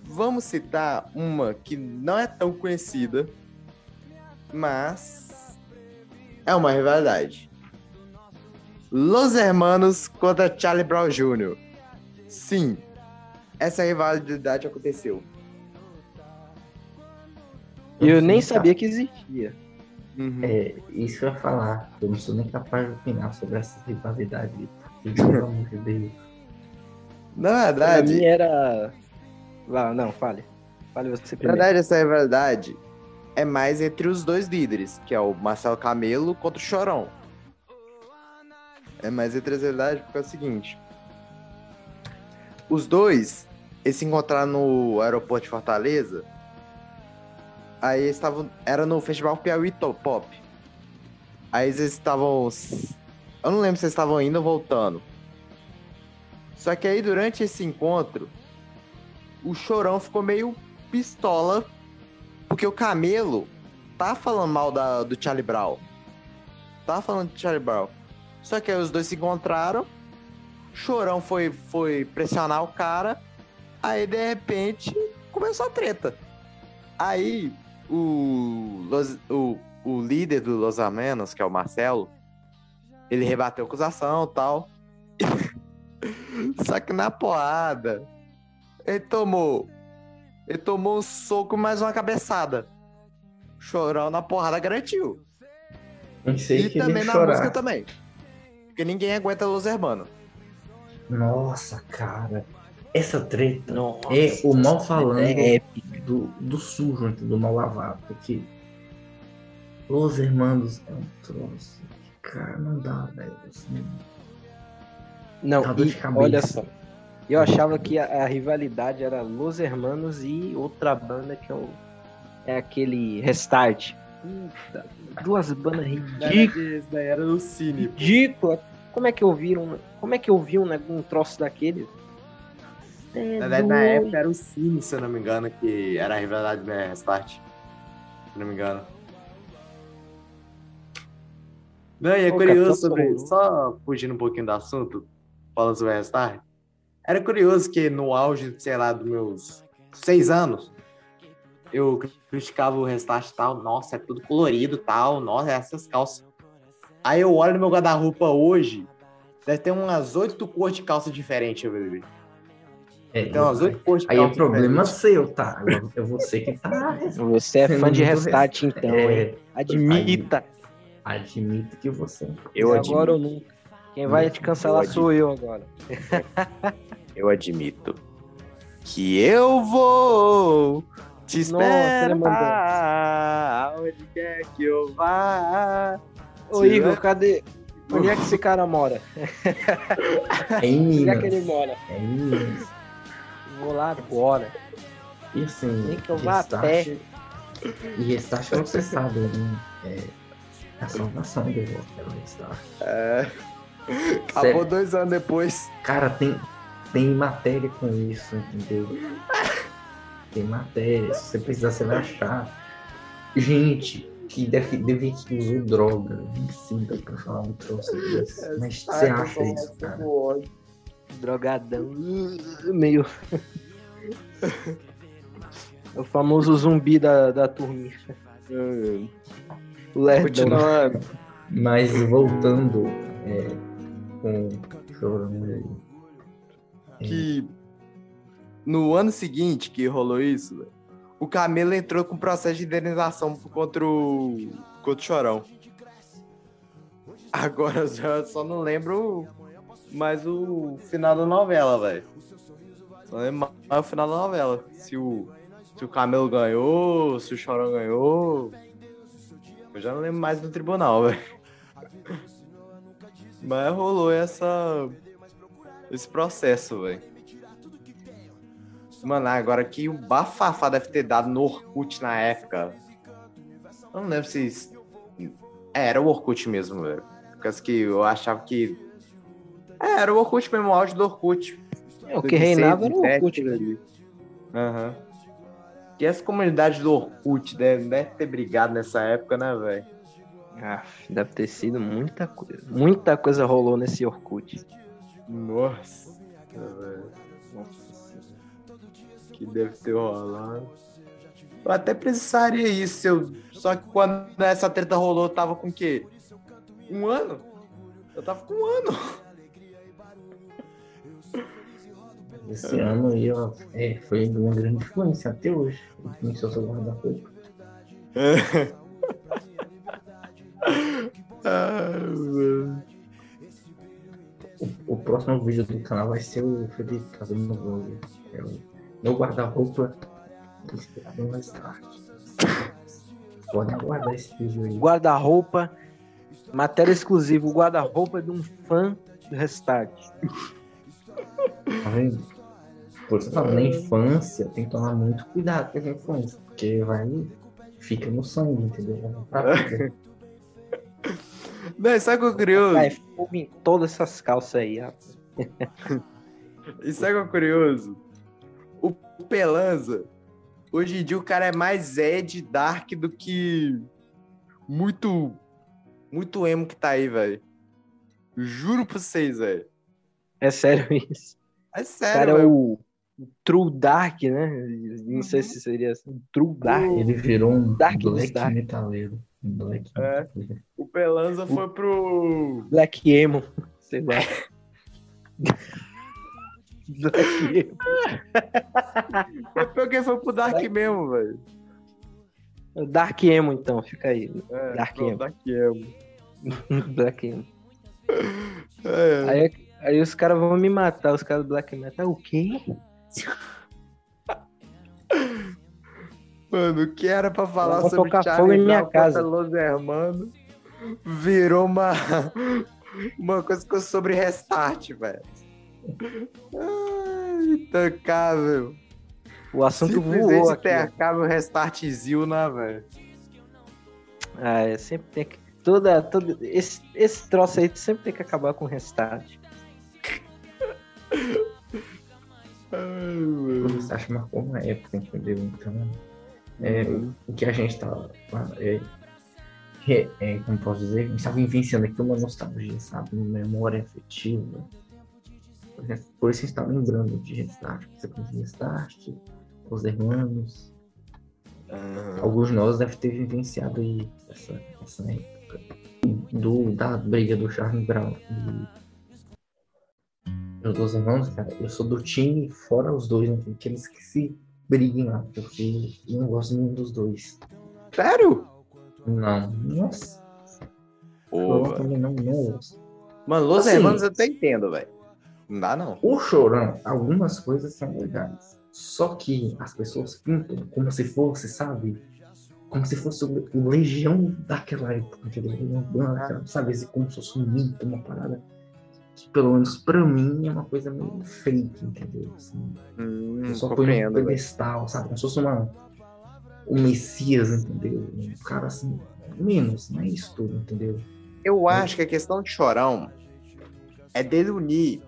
Speaker 1: vamos citar uma que não é tão conhecida, mas é uma rivalidade. Los Hermanos contra Charlie Brown Jr. Sim, essa rivalidade aconteceu.
Speaker 2: E eu nem sabia que existia.
Speaker 3: É, isso que eu ia falar. Eu não sou nem capaz de opinar sobre essa rivalidade. Porque, Pelo amor de Deus.
Speaker 1: Na
Speaker 2: Pra
Speaker 1: verdade,
Speaker 2: mim era. Lá, não, fale. Fale você
Speaker 1: Na
Speaker 2: primeiro.
Speaker 1: verdade, essa rivalidade é mais entre os dois líderes, que é o Marcelo Camelo contra o Chorão. É mais entre as rivalidades porque é o seguinte. Os dois, eles se encontraram no aeroporto de Fortaleza. Aí eles estavam. Era no Festival Piauí To- Pop. Aí eles estavam. Eu não lembro se eles estavam indo ou voltando. Só que aí durante esse encontro, o Chorão ficou meio pistola, porque o Camelo tá falando mal da, do Charlie Brown. Tá falando de Charlie Brown. Só que aí os dois se encontraram, Chorão foi, foi pressionar o cara, aí de repente começou a treta. Aí o, Los- o, o líder do Los Amenos, que é o Marcelo, ele rebateu a acusação e tal. Só que na porrada, ele tomou ele tomou um soco mais uma cabeçada. Chorão na porrada garantiu.
Speaker 3: Pensei
Speaker 1: e
Speaker 3: que
Speaker 1: também na
Speaker 3: chorar.
Speaker 1: música também. Porque ninguém aguenta Los Hermanos.
Speaker 3: Nossa, cara. Essa treta
Speaker 2: Nossa,
Speaker 3: é o mal falando
Speaker 2: é épico.
Speaker 3: Do, do sujo, do mal lavado. Porque Los Hermanos é um troço. que, Cara, não dá, velho. Assim,
Speaker 2: Não,
Speaker 3: Dá
Speaker 2: e olha só. Eu achava que a, a rivalidade era Los Hermanos e outra banda que é, o, é aquele Restart. Puta, duas bandas ridículas.
Speaker 1: Era o Cine.
Speaker 2: Ridícula. Como é que eu vi um, como é que eu vi um, um troço daquele? É
Speaker 1: Na verdade, na época era o Cine, se eu não me engano, que era a rivalidade da Restart. Se eu não me engano. Não, e é curioso sobre. Só fugindo um pouquinho do assunto, falando sobre a Restart. Era curioso que no auge, sei lá, dos meus seis anos, eu criticava o Restart e tal. Nossa, é tudo colorido e tal. Nossa, é essas calças. Aí eu olho no meu guarda-roupa hoje, deve ter umas oito cores de calça diferentes, eu vi.
Speaker 3: É,
Speaker 1: Tem umas oito cores
Speaker 3: Aí é
Speaker 1: calça
Speaker 3: problema seu, tá? Eu, eu vou ser que tá.
Speaker 2: Você é fã de Restart, então?
Speaker 3: É,
Speaker 2: Admita.
Speaker 3: admito que você.
Speaker 1: Eu
Speaker 2: E
Speaker 1: admito.
Speaker 2: agora ou nunca. Quem vai te cancelar
Speaker 1: Eu
Speaker 2: sou eu agora.
Speaker 1: Eu admito que eu vou te
Speaker 2: ele
Speaker 1: esperar aonde quer que eu vá.
Speaker 2: Ô,
Speaker 1: Se
Speaker 2: Igor, cadê? Onde é que esse cara mora?
Speaker 3: É em
Speaker 2: Onde é que
Speaker 3: Minas.
Speaker 2: ele mora?
Speaker 3: É em Minas.
Speaker 2: Vou lá agora.
Speaker 3: E assim.
Speaker 2: Nem que eu vá a pé.
Speaker 3: E Restart, você sabe, né? É a salvação do voto, é o Restart.
Speaker 1: Acabou
Speaker 3: Sério.
Speaker 1: dois anos depois.
Speaker 3: Cara, tem, tem matéria com isso, entendeu? Tem matéria. Se você precisar, você vai achar. Gente, que deve, deve que usou droga. Nem sinta pra falar um troço desse.
Speaker 1: É,
Speaker 3: Mas você acha isso, cara?
Speaker 2: Drogadão. Meio. o famoso zumbi da, da turminha. O Lerdão.
Speaker 1: Continuando.
Speaker 3: Mas voltando é, com chorando aí.
Speaker 1: que no ano seguinte que rolou isso, o Camelo entrou com processo de indenização contra o, contra o Chorão. Agora eu já só não lembro mais o final da novela, velho. Só lembro mais o final da novela. Se o, se o Camelo ganhou, se o Chorão ganhou. Eu já não lembro mais no tribunal, velho. Mas rolou essa esse processo, velho. Mano, agora que o bafafá deve ter dado no Orkut na época. Eu não lembro se. É, era o Orkut mesmo, velho. Por causa que eu achava que. É, era o Orkut mesmo, o áudio do Orkut.
Speaker 2: É, o que reinava era o Orkut.
Speaker 1: Aham. E essa comunidade do Orkut deve, deve ter brigado nessa época, né, velho?
Speaker 2: Ah, deve ter sido muita coisa. Muita coisa rolou nesse Orkut.
Speaker 1: Nossa, velho. Que deve ter rolado. Eu até precisaria isso, eu... só que quando essa treta rolou, eu tava com o quê? Um ano? Eu tava com um ano.
Speaker 3: Esse ano aí, ó, é, foi de uma grande influência até hoje. Começou seu guarda-roupa.
Speaker 1: Mano.
Speaker 3: O, o próximo vídeo do canal vai ser o Felipe fazendo no vlog. É o meu guarda-roupa inspirado no Start. Podem aguardar esse vídeo aí.
Speaker 2: Guarda-roupa. Matéria exclusiva. O guarda-roupa de um fã do Restart.
Speaker 3: Tá vendo? Por isso eu falo, na infância tem que tomar muito cuidado com essa infância, porque vai. Fica no sangue, entendeu? Vai pra vida.
Speaker 1: Não, sabe o que é curioso?
Speaker 2: Cai fogo em todas essas calças aí, rapaz.
Speaker 1: E sabe o que é curioso? O Pelanza, hoje em dia o cara é mais Ed Dark do que muito, muito emo que tá aí, velho. Juro pra vocês, velho.
Speaker 2: É sério isso.
Speaker 1: É
Speaker 2: O
Speaker 1: sério,
Speaker 2: cara é o True Dark, né? Não sei se seria assim. True Dark.
Speaker 3: Ele virou um
Speaker 2: Dark
Speaker 3: black
Speaker 2: Dark.
Speaker 3: metaleiro. Black
Speaker 1: É.
Speaker 3: metaleiro.
Speaker 1: O Pelanza foi pro.
Speaker 2: Black Emo. Sei lá. Black Emo.
Speaker 1: É porque foi pro Dark mesmo, velho.
Speaker 2: Dark Emo, então. Fica aí.
Speaker 1: É,
Speaker 2: Dark
Speaker 1: pronto,
Speaker 2: emo.
Speaker 1: Dark emo.
Speaker 2: Black Emo.
Speaker 1: É,
Speaker 2: Aí, aí os caras vão me matar, os caras do Black Metal. O quê?
Speaker 1: Mano, o que era pra falar
Speaker 2: Eu vou
Speaker 1: sobre
Speaker 2: tocar
Speaker 1: Charlie
Speaker 2: fogo em minha
Speaker 1: Brown
Speaker 2: casa.
Speaker 1: Los Hermanos virou uma, uma coisa que eu sobre restart, velho. Ai, Intancável.
Speaker 2: O assunto voou aqui. ó.
Speaker 1: intercável restart Zilna, velho.
Speaker 2: Ah, é, sempre tem que. Toda, toda, esse, esse troço aí sempre tem que acabar com restart.
Speaker 1: Mano.
Speaker 3: Você acha uma época, entendeu? Então, é, o que a gente tá. É, é, é, como posso dizer? A gente tá vivenciando aqui uma nostalgia, sabe? Uma memória afetiva. Por isso a gente tá lembrando de Restart. Você conhece Restart, Os Hermanos. Alguns de nós devem ter vivenciado aí essa, essa época. Do, da briga do Charles Brown. E os dois irmãos, cara, eu sou do time fora os dois, né? Aqueles que se briguem lá, porque eu não gosto nenhum dos dois.
Speaker 1: Sério?
Speaker 3: Não, nossa,
Speaker 1: Pô,
Speaker 3: eu também não, não gosto.
Speaker 1: Mano, Los
Speaker 3: Assim-
Speaker 1: Hermanos eu até entendo, velho. Não dá, não.
Speaker 3: O Chorão, algumas coisas são legais. Só que as pessoas pintam como se fosse, sabe? Como se fosse o Legião daquela época, entendeu? Legião sabe? Como se fosse um mito, uma parada pelo menos pra mim, é uma coisa meio fake, entendeu? Assim,
Speaker 1: Hum,
Speaker 3: só põe um pedestal, sabe? Como se fosse uma, um Messias, entendeu? Um cara assim, menos, não é isso tudo, entendeu?
Speaker 1: Eu acho que a questão de Chorão é dele unir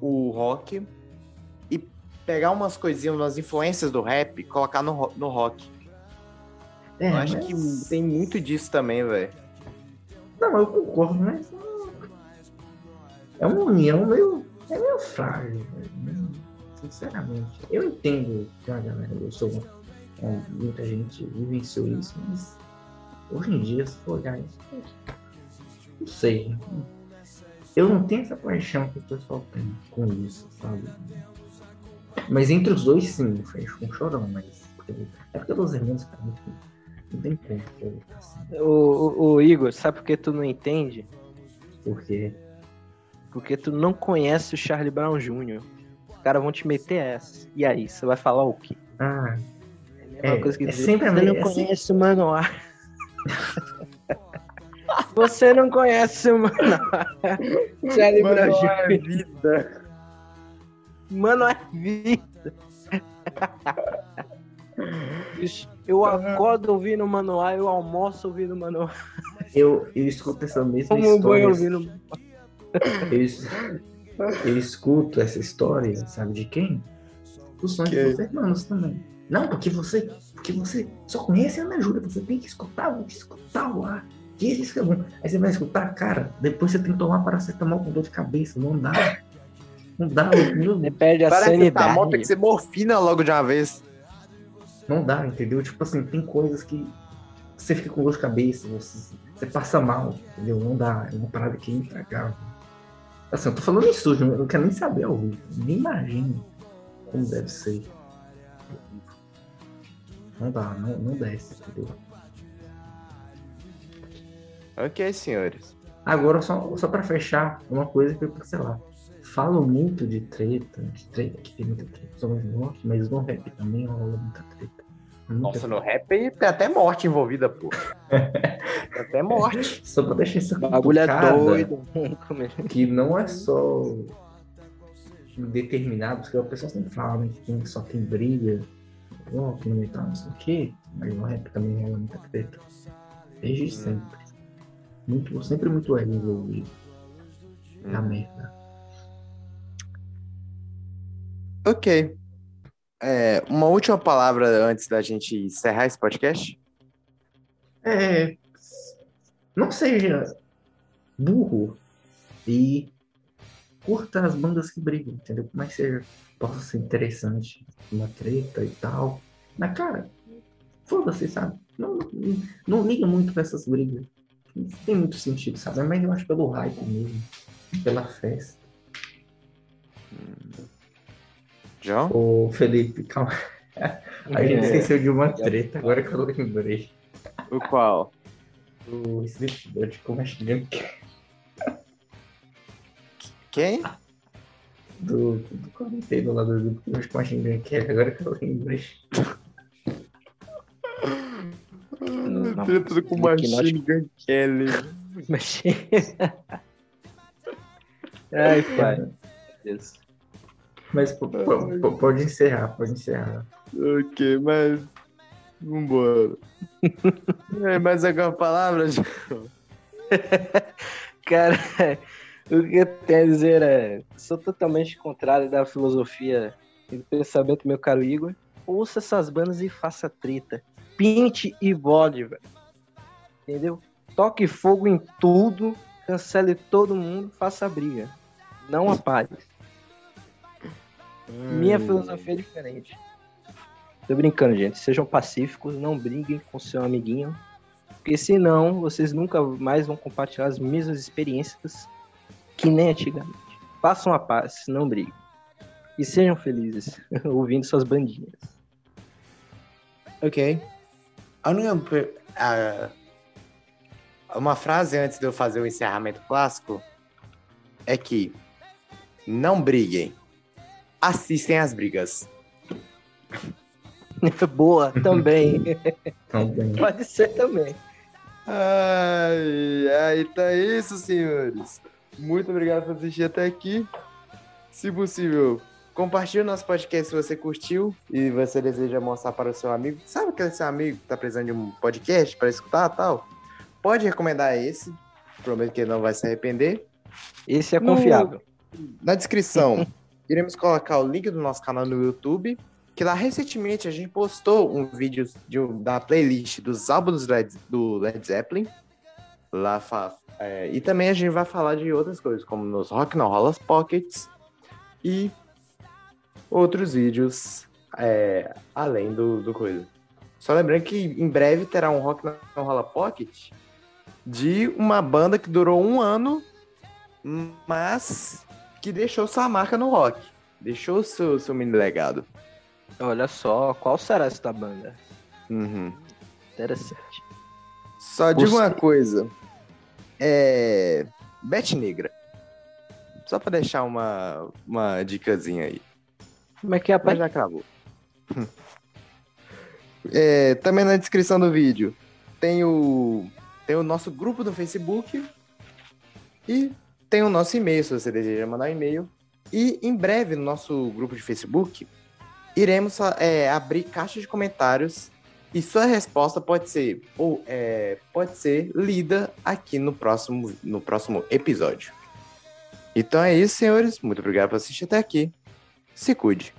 Speaker 1: o rock e pegar umas coisinhas, umas influências do rap e colocar no, no rock.
Speaker 3: É,
Speaker 1: Eu acho
Speaker 3: mas-
Speaker 1: que tem muito disso também, velho.
Speaker 3: Não, eu concordo, mas. É uma união meio. É meio frágil, velho. Sinceramente. Eu entendo que a galera, eu sou. é, muita gente vivenciou isso, mas. Hoje em dia, se for olhar isso. Não sei. Eu não tenho essa paixão que o pessoal tem com isso, sabe? Mas entre os dois, sim, foi um chorão, mas. É porque os irmãos, cara, não tem- não tem como. Assim,
Speaker 2: O, o- o Igor, sabe por que tu não entende?
Speaker 3: porque.
Speaker 2: Porque tu não conhece o Charlie Brown Jr. Os caras vão te meter essa. E aí, você vai falar o quê?
Speaker 3: Ah,
Speaker 2: É
Speaker 3: É, é sempre
Speaker 2: você não
Speaker 3: é sempre-
Speaker 2: conhece o Manoá. você não conhece o Manoá. Charlie Brown Jr.
Speaker 1: vida.
Speaker 2: Mano, é vida. Eu acordo ouvindo o Manoá, eu almoço ouvindo o Manoá.
Speaker 3: eu, eu escuto essa mesma
Speaker 2: Como
Speaker 3: história.
Speaker 2: ouvindo.
Speaker 3: Eu, es- eu escuto essa história, sabe de quem? Dos sonhos
Speaker 1: Quem?
Speaker 3: dos irmãos também. Não, porque você, porque você só conhece a Ana Júlia, você tem que escutar, te escutar lá. Que isso que é bom. Aí você vai escutar, cara, depois você tem que tomar paracetamol com dor de cabeça, não dá. Não dá,
Speaker 2: Você perde a
Speaker 1: que tá
Speaker 2: sanidade.
Speaker 1: moto tem que ser morfina logo de uma vez.
Speaker 3: não dá, entendeu? Tipo assim, tem coisas que você fica com dor de cabeça, você, você passa mal, entendeu? Não dá, é uma parada que é intragável. Assim, eu tô falando isso, eu não quero nem saber ao vivo, nem imagino como deve ser. Não dá, não, não desce, entendeu?
Speaker 1: Ok, senhores.
Speaker 3: Agora, só, só pra fechar, uma coisa que eu, sei lá, falo muito de treta, de treta, que tem muita treta, somos norte, mas no rap também rola muita treta. Muita
Speaker 1: Nossa, no rap aí tem até morte envolvida, pô. Tem até morte.
Speaker 3: Só pra deixar isso
Speaker 2: O bagulho é doido.
Speaker 3: Que não é só determinado, porque a pessoa sempre fala né, que tem- só tem briga, ó, que não tá, não sei o quê, mas no rap também rola muita treta. Desde sempre. Muito, sempre muito ego envolvido. Na merda.
Speaker 1: Ok. É, uma última palavra antes da gente encerrar esse podcast?
Speaker 3: É. Não seja burro e curta as bandas que brigam, entendeu? Que seja, possa ser interessante uma treta e tal. Mas, cara, foda-se, sabe? Não, não, não liga muito pra essas brigas. Não tem muito sentido, sabe? Mas eu acho pelo hype mesmo. Pela festa.
Speaker 1: João?
Speaker 3: Ô, Felipe, calma. A gente
Speaker 2: É.
Speaker 3: esqueceu de uma treta, agora que eu lembrei.
Speaker 1: O qual?
Speaker 3: O Slipknot com Machine Gun
Speaker 1: Quem?
Speaker 3: do, do quarentena lá do Slipknot com Machine Gun Kelly, agora que eu lembrei.
Speaker 2: Não,
Speaker 1: Treta com. Machine Gun Kelly.
Speaker 2: Ai, pai. Deus.
Speaker 3: Mas pode encerrar, pode encerrar.
Speaker 1: Ok, mas. Vambora. é, mais alguma palavra? João?
Speaker 2: Cara, o que eu tenho a dizer é: sou totalmente contrário da filosofia e do pensamento, meu caro Igor. Ouça essas bandas e faça treta. Pinte e bode, velho. Entendeu? Toque fogo em tudo, cancele todo mundo, faça briga. Não Minha filosofia é diferente. Tô brincando, gente. Sejam pacíficos, não briguem com seu amiguinho. Porque senão vocês nunca mais vão compartilhar as mesmas experiências que nem antigamente. Façam a paz, não briguem. E sejam felizes ouvindo suas bandinhas.
Speaker 1: Ok. A única. a- uma frase antes de eu fazer o encerramento clássico é que não briguem. Assistem as brigas.
Speaker 2: Boa, também.
Speaker 3: Bem.
Speaker 2: Pode ser também.
Speaker 1: Ai, ai, tá isso, senhores. Muito obrigado por assistir até aqui. Se possível, compartilhe o nosso podcast se você curtiu e você deseja mostrar para o seu amigo. Sabe aquele seu amigo que tá precisando de um podcast para escutar tal? Pode recomendar esse. Prometo que ele não vai se arrepender.
Speaker 2: Esse é
Speaker 1: No-
Speaker 2: confiável.
Speaker 1: Na descrição, iremos colocar o link do nosso canal no YouTube que lá recentemente a gente postou um vídeo de da playlist dos álbuns Led, do Led Zeppelin. Lá é, e também a gente vai falar de outras coisas, como nos Rock No Rollers Pockets e outros vídeos é, além do, do coisa. Só lembrando que em breve terá um Rock No Rolla Pocket de uma banda que durou um ano, mas que deixou sua marca no rock. Deixou seu, seu mini legado.
Speaker 2: Olha só, qual será esta banda?
Speaker 1: Uhum.
Speaker 2: Interessante.
Speaker 1: Só digo
Speaker 2: Você-
Speaker 1: uma coisa. É. Bete Negra. Só pra deixar uma, uma dicasinha aí.
Speaker 2: Como é que é, rapaz?
Speaker 1: já acabou. É, também na descrição do vídeo tem o, tem o nosso grupo do Facebook e tem o nosso e-mail, se você deseja mandar e-mail. E em breve, no nosso grupo de Facebook, iremos é, abrir caixa de comentários e sua resposta pode ser, ou, é, pode ser lida aqui no próximo, no próximo episódio. Então é isso, senhores. Muito obrigado por assistir até aqui. Se cuide.